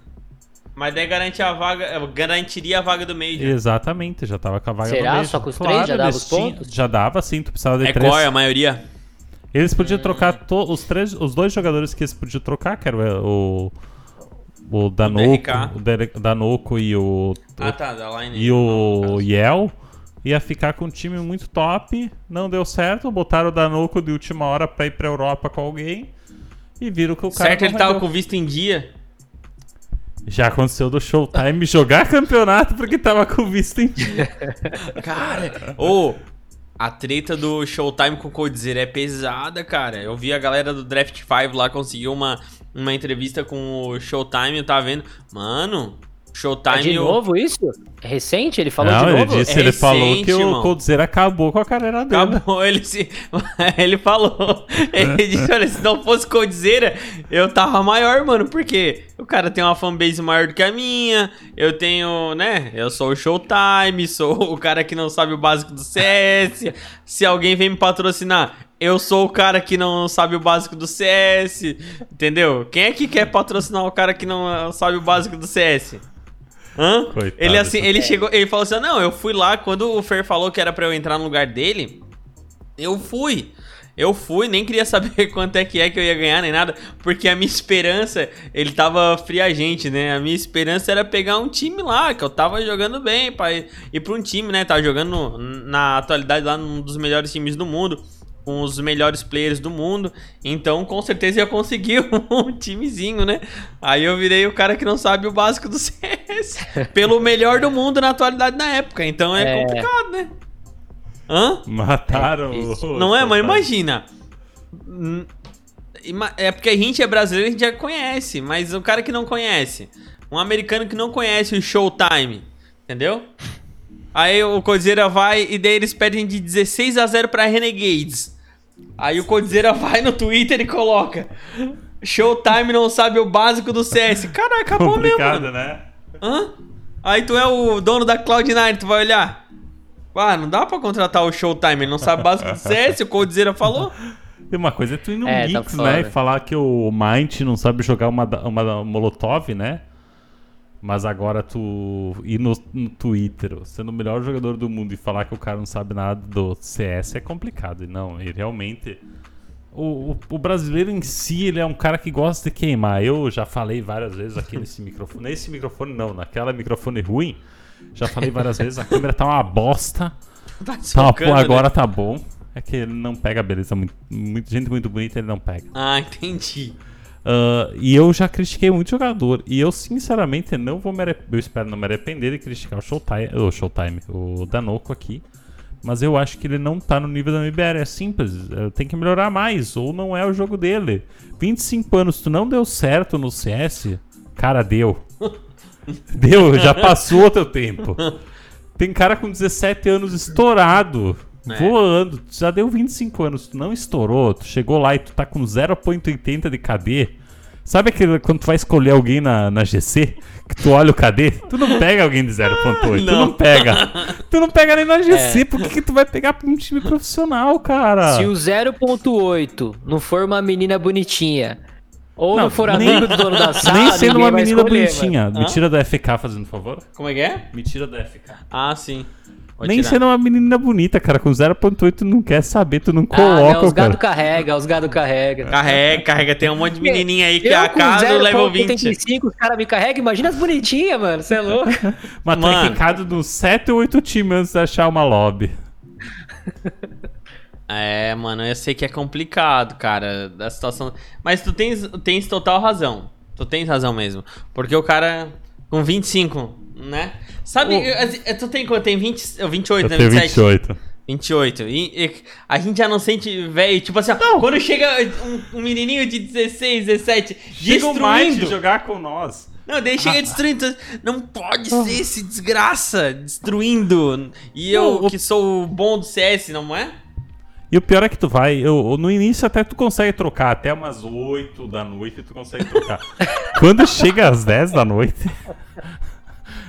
Speaker 2: Mas daí garante a vaga, garantiria a vaga do meio. já.
Speaker 4: Exatamente, já tava com a vaga
Speaker 3: Será?
Speaker 4: no meio.
Speaker 3: Só com os três já dava os pontos?
Speaker 4: Já dava, sim, tu precisava de
Speaker 2: É
Speaker 4: três.
Speaker 2: core a maioria.
Speaker 4: Eles podiam trocar to- os três, os dois jogadores que eles podiam trocar, que era o o, o Danoco,
Speaker 2: DRK.
Speaker 4: o Dere- Danoco e o
Speaker 2: Ah, tá,
Speaker 4: e o Yel ia ficar com um time muito top, não deu certo, botaram o Danoco de última hora pra ir pra Europa com alguém e viram que o cara
Speaker 2: Certo, ele tava com visto em dia.
Speaker 4: Já aconteceu do Showtime jogar campeonato porque tava com visto em dia.
Speaker 2: Cara, ô, a treta do Showtime com o Coldzera é pesada, cara. Eu vi a galera do Draft 5 lá conseguiu uma, uma entrevista com o Showtime, eu tava vendo. Mano, Showtime
Speaker 3: É de novo isso? É recente? Ele falou
Speaker 4: não,
Speaker 3: de
Speaker 4: ele
Speaker 3: novo?
Speaker 4: disse,
Speaker 2: É
Speaker 4: ele falou
Speaker 2: recente,
Speaker 4: que o. Coldzera acabou com a carreira dele.
Speaker 2: Acabou, ele se. ele falou. Ele disse: olha, se não fosse Coldzera, eu tava maior, mano. Porque o cara tem uma fanbase maior do que a minha. Eu tenho, né? Eu sou o Showtime, sou o cara que não sabe o básico do CS. se alguém vem me patrocinar, eu sou o cara que não sabe o básico do CS. Entendeu? Quem é que quer patrocinar o cara que não sabe o básico do CS? Hã?
Speaker 4: Coitado
Speaker 2: ele assim, ele chegou, ele falou assim: "Não, eu fui lá quando o Fer falou que era pra eu entrar no lugar dele. Eu fui. Eu fui, nem queria saber quanto é que é que eu ia ganhar nem nada, porque a minha esperança, ele tava fria gente, né? A minha esperança era pegar um time lá, que eu tava jogando bem pra ir, ir pra um time, né? Tava jogando na atualidade lá num dos melhores times do mundo, com os melhores players do mundo. Então, com certeza ia conseguir um timezinho, né? Aí eu virei o cara que não sabe o básico do CS, pelo melhor do mundo na atualidade na época. Então é,
Speaker 3: É.
Speaker 2: complicado, né? Hã?
Speaker 4: Mataram
Speaker 3: É,
Speaker 4: o.
Speaker 2: Não é?
Speaker 4: Showtime.
Speaker 2: Imagina. Hum, É porque a gente é brasileiro, a gente já conhece, mas o cara que não conhece, um americano que não conhece o Showtime, entendeu? Aí o Codzeira vai e daí eles pedem de 16 a 0 pra Renegades. Aí o Codzeira vai no Twitter e coloca: Showtime não sabe o básico do CS. Cara, acabou mesmo.
Speaker 4: Complicado,
Speaker 2: mano.
Speaker 4: né?
Speaker 2: Hã? Aí tu é o dono da Cloud9, tu vai olhar. Ah, não dá pra contratar o Showtime, ele não sabe o básico do CS, o Coldzera falou.
Speaker 4: E uma coisa é tu ir no
Speaker 3: É, tá
Speaker 4: Mix,
Speaker 3: foda.
Speaker 4: né? E falar que o Mind não sabe jogar uma, uma Molotov, né? Mas agora tu ir no, no Twitter, sendo o melhor jogador do mundo e falar que o cara não sabe nada do CS é complicado. E não, ele realmente. O, o, o brasileiro em si, ele é um cara que gosta de queimar. Eu já falei várias vezes aqui nesse microfone. Nesse microfone não, naquela microfone ruim. Já falei várias vezes, a câmera tá uma bosta.
Speaker 2: Tá
Speaker 4: Tá,
Speaker 2: desfocando,
Speaker 4: pô,
Speaker 2: né?
Speaker 4: agora tá bom. É que ele não pega beleza. Muito, muito- gente muito bonita ele não pega.
Speaker 2: Ah, entendi.
Speaker 4: Ah, e eu já critiquei muito jogador. E eu, sinceramente, não vou me Eu espero não me arrepender de criticar o Showtime, o, Showtime, o Danoco aqui. Mas eu acho que ele não tá no nível da MBR. É simples. eh, Tem que melhorar mais. Ou não é o jogo dele. 25 anos, tu não deu certo no CS? Cara, deu. Deu, já passou o teu tempo. Tem cara com 17 anos estourado,
Speaker 2: É.
Speaker 4: voando. Tu já deu 25 anos, tu não estourou, tu chegou lá e tu tá com 0.80 de KD. Sabe aquele quando tu vai escolher alguém na, na GC, que tu olha o KD? Tu não pega alguém de 0.8, tu
Speaker 2: Não.
Speaker 4: pega. Tu não pega nem na GC, por que, que tu vai pegar pra um time profissional, cara?
Speaker 3: Se o 0.8 não for uma menina bonitinha, ou não,
Speaker 4: Não,
Speaker 3: for
Speaker 4: nem-
Speaker 3: amigo do dono da sala,
Speaker 4: Nem sendo uma menina
Speaker 3: escolher,
Speaker 4: bonitinha. Me
Speaker 2: Hã?
Speaker 4: tira da FK fazendo favor.
Speaker 2: Como é que é?
Speaker 4: Me tira da FK.
Speaker 2: Ah, sim. Vou
Speaker 4: Nem
Speaker 2: tirar.
Speaker 4: sendo uma menina bonita, cara. Com 0.8 tu não quer saber, tu não
Speaker 3: mano. Ah,
Speaker 4: coloca,
Speaker 3: não, os
Speaker 4: cara.
Speaker 3: gado carrega, os gado carrega.
Speaker 2: Carrega, carrega. Tem um monte de menininha aí que
Speaker 3: Eu
Speaker 2: é a casa level 20.
Speaker 3: 0.85, os caras me carregam, imagina as bonitinhas, mano, você é louco.
Speaker 4: Mas
Speaker 2: Mano.
Speaker 4: quicado nos 7 ou 8 times antes de achar uma lobby.
Speaker 2: É, mano, eu sei que é complicado, cara, da situação. Mas tu tens, tens total razão. Tu tens razão mesmo. Porque o cara com 25, né? Sabe, eu- tu tem quanto? Tem 20, ou 28,
Speaker 4: Eu
Speaker 2: né?
Speaker 4: tenho
Speaker 2: 27?
Speaker 4: 28.
Speaker 2: 28. E, e a gente já não sente, velho, tipo assim, ó, quando chega um, um menininho de 16, 17,
Speaker 4: Chega o
Speaker 2: destruindo.
Speaker 4: jogar com nós.
Speaker 2: Não, daí chega destruindo. Não pode ser esse desgraça destruindo. E eu,
Speaker 4: Não, o-
Speaker 2: que sou o bom do CS, não é?
Speaker 4: E o pior é que tu vai, eu, no início até tu consegue trocar, até umas 8 da noite tu consegue trocar. Quando chega às 10 da noite.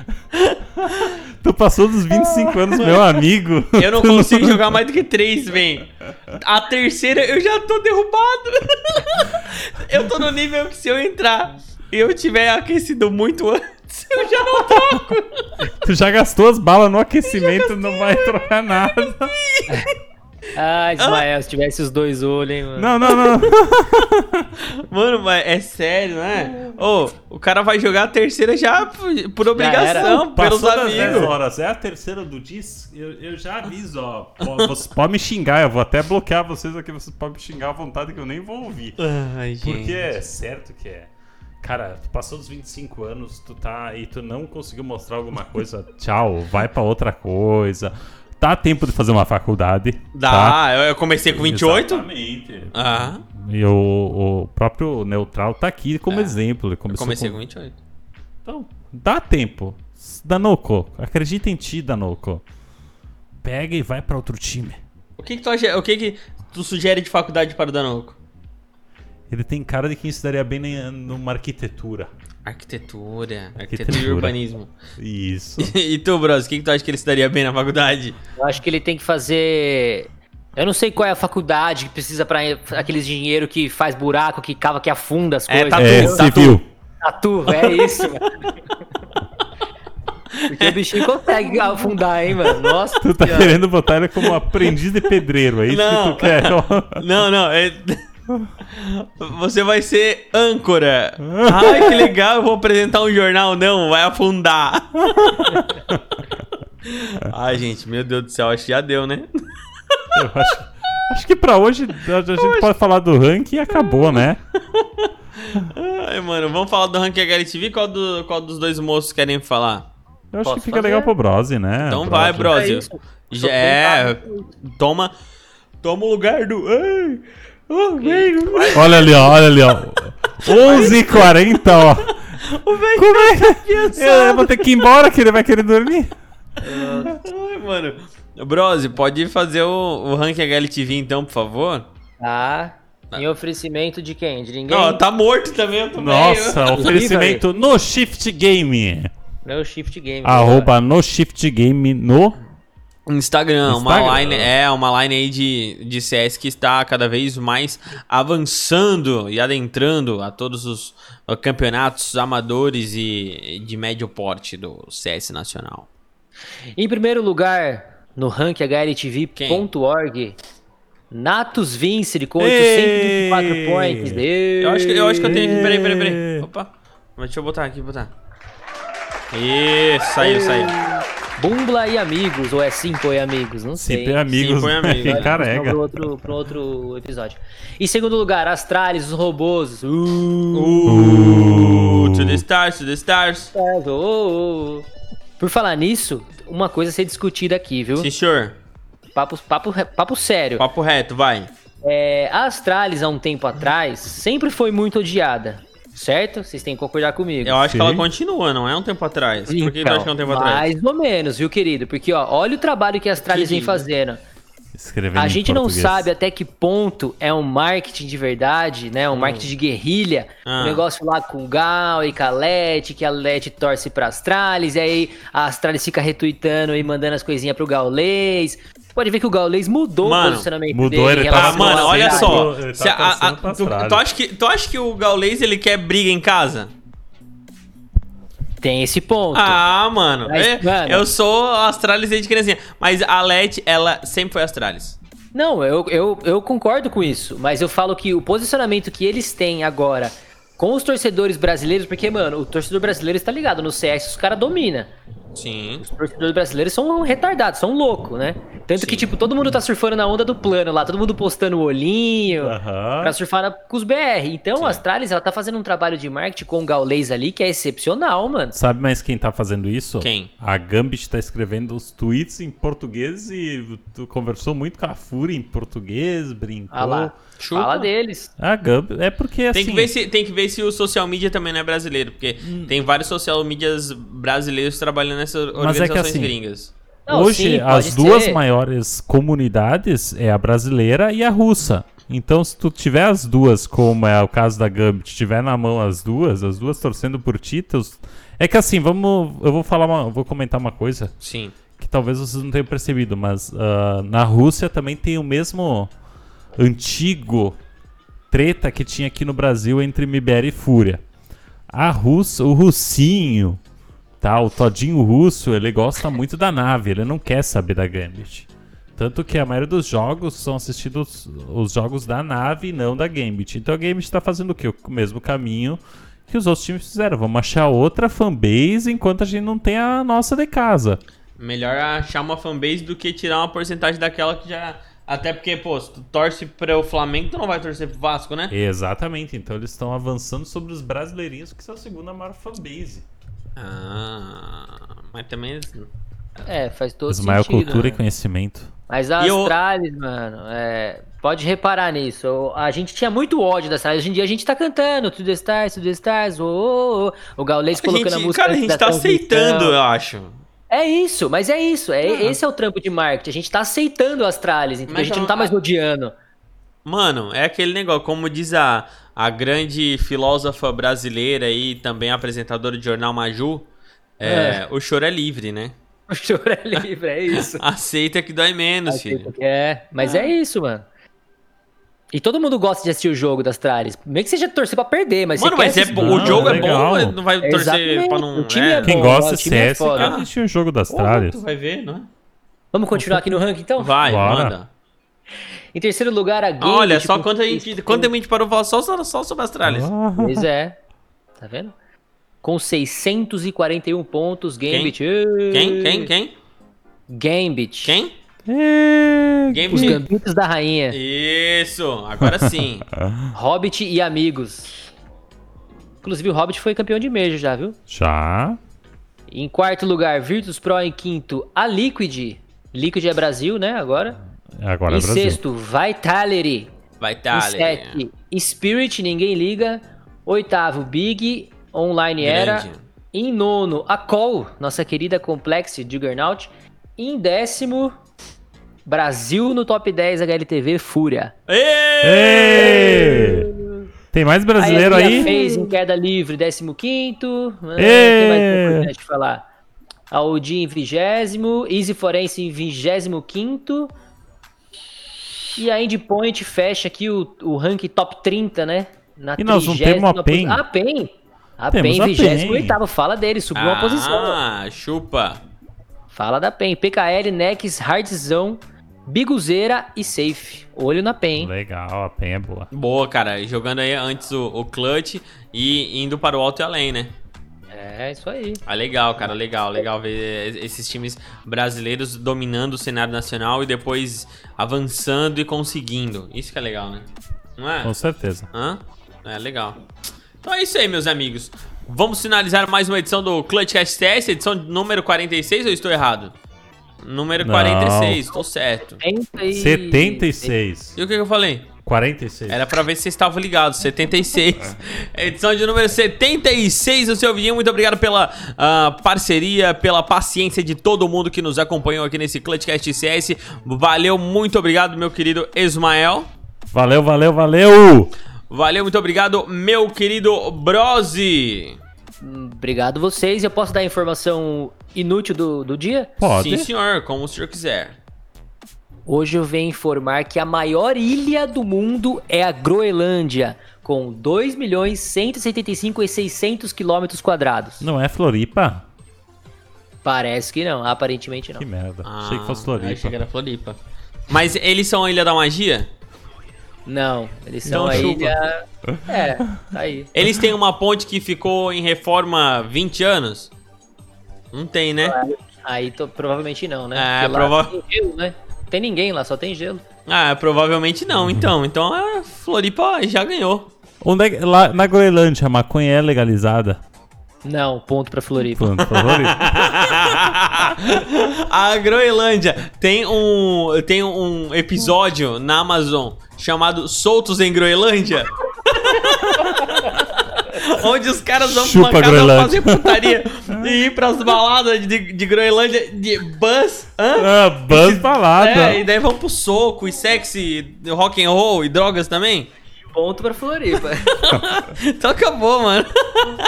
Speaker 4: tu passou dos 25 anos, meu amigo.
Speaker 2: Eu não consigo jogar mais do que três, vem. A terceira eu já tô derrubado. eu tô no nível que se eu entrar e eu tiver aquecido muito antes, eu já não troco.
Speaker 4: Tu já gastou as balas no aquecimento, não vai trocar nada.
Speaker 3: Ah, Ismael, se tivesse os dois olhos, hein, mano.
Speaker 4: Não, não, não.
Speaker 2: Mano, mas é sério, né? Ô, o cara vai jogar a terceira já por, obrigação, pelos
Speaker 4: Passou das 10
Speaker 2: amigos.
Speaker 4: horas, é a terceira do DIS. Eu, eu já aviso, ó. Vocês podem me xingar, eu vou até bloquear vocês aqui. Vocês podem me xingar à vontade que eu nem vou ouvir.
Speaker 2: Ai, gente.
Speaker 4: Porque é certo que é. Cara, tu passou dos 25 anos, tu tá e tu não conseguiu mostrar alguma coisa, tchau, vai pra outra coisa. Dá tempo de fazer uma faculdade.
Speaker 2: Dá,
Speaker 4: tá?
Speaker 2: eu- comecei com 28.
Speaker 4: Exatamente.
Speaker 2: Ah,
Speaker 4: E o, o próprio Neutral tá aqui como
Speaker 2: É.
Speaker 4: exemplo. Ele
Speaker 2: eu comecei
Speaker 4: com...
Speaker 2: com 28.
Speaker 4: Então, Dá tempo. Danoco, acredita em ti, Danoco. Pega e vai pra outro time.
Speaker 2: O que que tu acha, o que que tu sugere de faculdade para o Danoco?
Speaker 4: Ele tem cara de quem estudaria bem na- numa arquitetura.
Speaker 2: Arquitetura, arquitetura,
Speaker 4: Arquitetura.
Speaker 2: e urbanismo.
Speaker 4: Isso.
Speaker 2: e tu, Bros, o que tu acha que ele estudaria bem na faculdade?
Speaker 3: Eu acho que ele tem que fazer. Eu não sei qual é a faculdade que precisa pra aqueles dinheiro que faz buraco, que cava, que afunda as
Speaker 2: É,
Speaker 3: coisas.
Speaker 2: tatu,
Speaker 4: é,
Speaker 2: tatu.
Speaker 4: civil.
Speaker 3: Tatu, é isso, mano. Porque o bichinho consegue afundar, hein, mano? Nossa.
Speaker 4: Tu tá querendo botar ele como aprendiz de pedreiro, é isso
Speaker 2: Não.
Speaker 4: que tu quer?
Speaker 2: Não, não, é... Você vai ser âncora. Ai, que legal, eu vou apresentar um jornal. Não, vai afundar. Ai, gente, meu Deus do céu, acho que já deu, né?
Speaker 4: Eu acho, acho que pra hoje a, a gente pode falar do ranking e acabou, né?
Speaker 2: Ai, mano, vamos falar do ranking HLTV? Qual, do, qual dos dois moços querem falar?
Speaker 4: Eu acho
Speaker 3: Posso
Speaker 4: que fica
Speaker 3: fazer?
Speaker 4: legal pro Brose, né?
Speaker 2: Então vai,
Speaker 4: Brose.
Speaker 3: É
Speaker 2: é. Toma. Toma o lugar do. Ai! Oh, velho!
Speaker 4: Olha ali, ó, olha ali, ó. 11h40, ó.
Speaker 2: O velho
Speaker 4: Como é que...
Speaker 2: cansado.
Speaker 4: Eu vou ter que ir embora que ele vai querer dormir.
Speaker 2: Ai, mano. Brose, pode fazer o, o ranking HLTV então, por favor?
Speaker 3: Tá. Em oferecimento de quem? De ninguém?
Speaker 2: Não, tá morto também, eu tô
Speaker 4: Nossa,
Speaker 2: velho.
Speaker 4: oferecimento no Shift Game.
Speaker 3: Meu shift game.
Speaker 4: Arroba no Shift Game no...
Speaker 2: Instagram, uma
Speaker 4: Instagram.
Speaker 2: line, é uma line aí de, de CS que está cada vez mais avançando e adentrando a todos os uh, campeonatos amadores e de médio porte do CS nacional.
Speaker 3: Em primeiro lugar, no rank HLTV.org, Natus Vincere com 824
Speaker 4: Ei!
Speaker 3: points.
Speaker 2: Eu acho que eu acho que eu tenho aqui, peraí, peraí, peraí. Opa, deixa eu botar aqui, botar. Isso, saiu, saiu.
Speaker 3: Bumbla e amigos, ou é Simple e amigos, não sei.
Speaker 4: Sempre amigos,
Speaker 2: Sim, foi amigo,
Speaker 4: que
Speaker 2: né?
Speaker 4: carrega.
Speaker 3: Pro outro, pro outro episódio. Em segundo lugar, Astralis, os robôs. Uh,
Speaker 2: Uh, to the stars, to the stars.
Speaker 3: oh. Por falar nisso, uma coisa a ser discutida aqui, viu?
Speaker 2: Sim, senhor.
Speaker 3: Papo, papo, papo sério.
Speaker 2: Papo reto, vai.
Speaker 3: É, a Astralis, há um tempo atrás, sempre foi muito odiada. Certo? Vocês têm que concordar comigo.
Speaker 2: Eu acho que
Speaker 4: Sim.
Speaker 2: ela continua, não é um tempo atrás. Por que tu
Speaker 3: Então,
Speaker 2: acha que é um tempo atrás?
Speaker 3: Mais ou menos, viu, querido? Porque, ó, olha o trabalho que a Astralis vem fazendo.
Speaker 4: Escrevendo
Speaker 3: A gente não sabe até que ponto é um marketing de verdade, né? Um marketing de guerrilha.
Speaker 2: Ah.
Speaker 3: Um negócio lá com o Gal e com a Leti, que a Leti torce pra Astralis, e aí a Astralis fica retweetando e mandando as coisinhas pro Gaulês. Pode ver que o Gaulês mudou
Speaker 2: Mano,
Speaker 3: o posicionamento
Speaker 4: mudou,
Speaker 3: dele.
Speaker 4: ele
Speaker 2: Ah,
Speaker 3: relação
Speaker 2: mano, olha só.
Speaker 4: Ele tá
Speaker 2: a- a- tu, tu acha que, tu acha que o Gaules ele quer briga em casa?
Speaker 3: Tem esse ponto.
Speaker 2: Ah, mano.
Speaker 3: Mas,
Speaker 2: é-
Speaker 3: mano.
Speaker 2: Eu sou Astralis desde criancinha. Mas a Let, ela sempre foi Astralis.
Speaker 3: Não, eu, eu, eu concordo com isso, mas eu falo que o posicionamento que eles têm agora com os torcedores brasileiros, porque, mano, o torcedor brasileiro está ligado, no CS os caras dominam.
Speaker 2: Sim.
Speaker 3: Os torcedores brasileiros são retardados, são loucos, né? Tanto que,
Speaker 2: Sim.
Speaker 3: tipo, todo mundo tá surfando na onda do plano lá, todo mundo postando o olhinho
Speaker 4: Aham.
Speaker 3: pra surfar na- com os BR. Então,
Speaker 2: Sim.
Speaker 3: a Astralis, ela tá fazendo um trabalho de marketing com o Gaulês ali que é excepcional, mano.
Speaker 4: Sabe mais quem tá fazendo isso?
Speaker 2: Quem?
Speaker 4: A Gambit tá escrevendo os tweets em português e tu conversou muito com a Fúria em português, brincou.
Speaker 3: Ah lá,
Speaker 2: Chupa.
Speaker 3: fala deles.
Speaker 4: A Gambit é porque assim.
Speaker 2: Tem que, ver se, tem que ver se o social media também não é brasileiro. Porque
Speaker 3: Hum.
Speaker 2: tem vários social medias brasileiros trabalhando nessas
Speaker 4: é que
Speaker 2: organizações
Speaker 4: assim,
Speaker 2: gringas.
Speaker 3: Não,
Speaker 4: Hoje,
Speaker 3: sim,
Speaker 4: as duas
Speaker 3: ser.
Speaker 4: maiores comunidades é a brasileira e a russa. Então, se tu tiver as duas, como é o caso da Gambit, tiver na mão as duas, as duas torcendo por títulos. É que assim, vamos. Eu vou falar uma. Vou comentar uma coisa
Speaker 2: Sim.
Speaker 4: que talvez vocês não tenham percebido, mas ah, na Rússia também tem o mesmo antigo treta que tinha aqui no Brasil entre MBR e Fúria. A Rússia, o russinho, tá, o todinho russo, ele gosta muito da nave, ele não quer saber da Gambit. Tanto que a maioria dos jogos são assistidos os jogos da nave e não da Gambit. Então a Gambit tá fazendo o quê? O mesmo caminho que os outros times fizeram. Vamos achar outra fanbase enquanto a gente não tem a nossa de casa.
Speaker 2: Melhor achar uma fanbase do que tirar uma porcentagem daquela que já. Até porque, pô, se tu torce para o Flamengo, tu não vai torcer pro Vasco, né?
Speaker 4: Exatamente, então eles estão avançando sobre os brasileirinhos, que são a segunda maior fanbase.
Speaker 2: Ah. Mas também.
Speaker 3: É, faz todo
Speaker 4: Ismael
Speaker 3: sentido.
Speaker 4: Cultura
Speaker 3: né?
Speaker 4: e Conhecimento.
Speaker 3: Mas a
Speaker 2: E eu-
Speaker 3: mano, é, pode reparar nisso. A gente tinha muito ódio da Astralis. Hoje em dia a gente tá cantando To the Stars, To the Stars, oh, oh, oh. o Gaulês
Speaker 2: A
Speaker 3: colocando a
Speaker 2: gente,
Speaker 3: música
Speaker 2: cara, a gente tá aceitando, eu acho.
Speaker 3: É isso, mas é isso. É,
Speaker 2: Ah.
Speaker 3: Esse é o trampo de marketing. A gente tá aceitando a Astralis, entendeu?
Speaker 2: Mas
Speaker 3: a gente não tá mais odiando.
Speaker 2: Mano, é aquele negócio, como diz a, a grande filósofa brasileira e também apresentadora de jornal Maju, é, o choro é livre, né?
Speaker 3: O choro é livre, é isso.
Speaker 2: Aceita que dói menos, filho.
Speaker 3: É, mas
Speaker 2: Ah.
Speaker 3: é isso, mano. E todo mundo gosta de assistir o jogo das Astralis. Meio que seja torcer pra perder, mas
Speaker 2: Mano,
Speaker 3: você
Speaker 2: mas
Speaker 3: quer
Speaker 2: é bom, o
Speaker 4: Não,
Speaker 2: jogo é
Speaker 4: legal.
Speaker 2: bom, não vai torcer
Speaker 3: Exatamente,
Speaker 2: pra não...
Speaker 3: o time é
Speaker 4: Quem
Speaker 3: bom,
Speaker 4: gosta
Speaker 3: o
Speaker 4: de
Speaker 3: time é
Speaker 4: CS quer assistir o jogo das tralhas.
Speaker 2: vai ver, não é?
Speaker 3: Vamos continuar aqui no ranking, então?
Speaker 2: Vai,
Speaker 4: Bora.
Speaker 2: manda.
Speaker 3: Em terceiro lugar, a Gambit.
Speaker 2: Olha, só
Speaker 3: com
Speaker 2: quanto a gente, quanto tempo a gente parou falar só, só, só sobre as tralhas.
Speaker 4: Ah,
Speaker 3: Pois é. Tá vendo? Com 641 pontos, Gambit.
Speaker 2: Quem? Quem? Quem?
Speaker 3: Gambit.
Speaker 2: Quem?
Speaker 4: é,
Speaker 2: Game
Speaker 3: Os Gambitos da Rainha.
Speaker 2: Isso, agora sim.
Speaker 3: Hobbit e Amigos. Inclusive, o Hobbit foi campeão de Major já, viu?
Speaker 4: Já.
Speaker 3: Em quarto lugar, Virtus Pro. Em quinto, a Liquid. Liquid é Brasil, né? Agora.
Speaker 4: Agora
Speaker 3: em
Speaker 4: é Brasil.
Speaker 3: sexto, Vitality.
Speaker 2: Vai
Speaker 3: em sete, Spirit, ninguém liga. Oitavo, Big, Online Era.
Speaker 2: Grande.
Speaker 3: Em nono, a Call, nossa querida Complex Juggernaut. Em décimo, Brasil no top 10 HLTV, Fúria.
Speaker 4: Ê! Tem mais brasileiro
Speaker 3: a
Speaker 4: aí?
Speaker 3: fez em queda livre, 15 quinto. Ah! Tem mais importante falar. A OG em vigésimo, Easy Forense em vigésimo quinto. E a Endpoint fecha aqui o, o rank top 30, né? Na
Speaker 4: E nós não
Speaker 3: 30ª
Speaker 4: temos a PEN?
Speaker 3: A PEN. A
Speaker 4: Temos
Speaker 3: PEN
Speaker 4: a
Speaker 3: em 28 fala dele, subiu uma posição.
Speaker 2: Ah, chupa.
Speaker 3: Fala da PEN. PKL, Nex, Hardzão, Biguzeira e Safe. Olho na PEN.
Speaker 4: Legal, a PEN é boa.
Speaker 2: Boa, cara. Jogando aí antes o, o clutch e indo para o alto e além, né?
Speaker 3: É, isso aí.
Speaker 2: Ah, legal, cara, legal, legal ver esses times brasileiros dominando o cenário nacional e depois avançando e conseguindo. Isso que é legal, né? Não é?
Speaker 4: Com certeza.
Speaker 2: Hã? É, legal. Então é isso aí, meus amigos. Vamos finalizar mais uma edição do Clutchcast TS, edição número 46 ou eu estou errado? Número
Speaker 4: Não.
Speaker 2: 46, tô certo.
Speaker 3: 70 e...
Speaker 4: 76.
Speaker 2: E o que, que eu falei?
Speaker 4: 46.
Speaker 2: Era pra ver se vocês estavam ligados. 76. Edição de número 76 do seu vídeo. Muito obrigado pela ah, parceria, pela paciência de todo mundo que nos acompanhou aqui nesse Clutchcast CS. Valeu, muito obrigado, meu querido Ismael.
Speaker 4: Valeu, valeu, valeu!
Speaker 2: Valeu, muito obrigado, meu querido Brosi.
Speaker 3: Hum, Obrigado vocês. Eu posso dar a informação inútil do, do dia?
Speaker 4: Pode.
Speaker 2: Sim, senhor, como o senhor quiser.
Speaker 3: Hoje eu venho informar que a maior ilha do mundo é a Groenlândia, com 2 milhões 175 e 600 quilômetros quadrados.
Speaker 4: Não é Floripa?
Speaker 3: Parece que não, aparentemente não.
Speaker 4: Que merda.
Speaker 2: Ah,
Speaker 4: Achei que fosse Floripa.
Speaker 2: Achei que era Floripa. Mas eles são a Ilha da Magia?
Speaker 3: Não, eles
Speaker 2: Então
Speaker 3: são a
Speaker 2: chupa.
Speaker 3: ilha... É, tá aí.
Speaker 2: Eles têm uma ponte que ficou em reforma 20 anos? Não tem, né?
Speaker 3: Aí tô- provavelmente não, né?
Speaker 2: É,
Speaker 3: Porque lá
Speaker 2: prova-
Speaker 3: tem gelo, né? Tem ninguém lá, só tem gelo.
Speaker 2: Ah, provavelmente não, então. Então a Floripa já ganhou.
Speaker 4: Onde é que, lá na Groenlândia a maconha é legalizada?
Speaker 3: Não, ponto pra Floripa.
Speaker 4: Pronto, por favor.
Speaker 2: a Groenlândia tem um tem um episódio na Amazon chamado Soltos em Groenlândia. Onde os caras vão
Speaker 4: Chupa,
Speaker 2: pra uma casa
Speaker 4: Groenlândia.
Speaker 2: fazer putaria e ir pras baladas de, de Groenlândia de bus. Hã?
Speaker 4: ah, buzz balada.
Speaker 2: É, e daí vão pro soco e sexy, rock and roll e drogas também.
Speaker 3: Ponto pra Floripa.
Speaker 2: Então acabou, mano.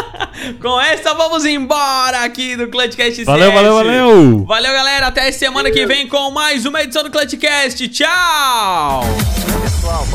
Speaker 2: Com essa, vamos embora aqui do Clutchcast
Speaker 4: Valeu, valeu, valeu!
Speaker 2: Valeu, galera. Até semana que vem com mais uma edição do Clutchcast. Tchau!
Speaker 5: Pessoal,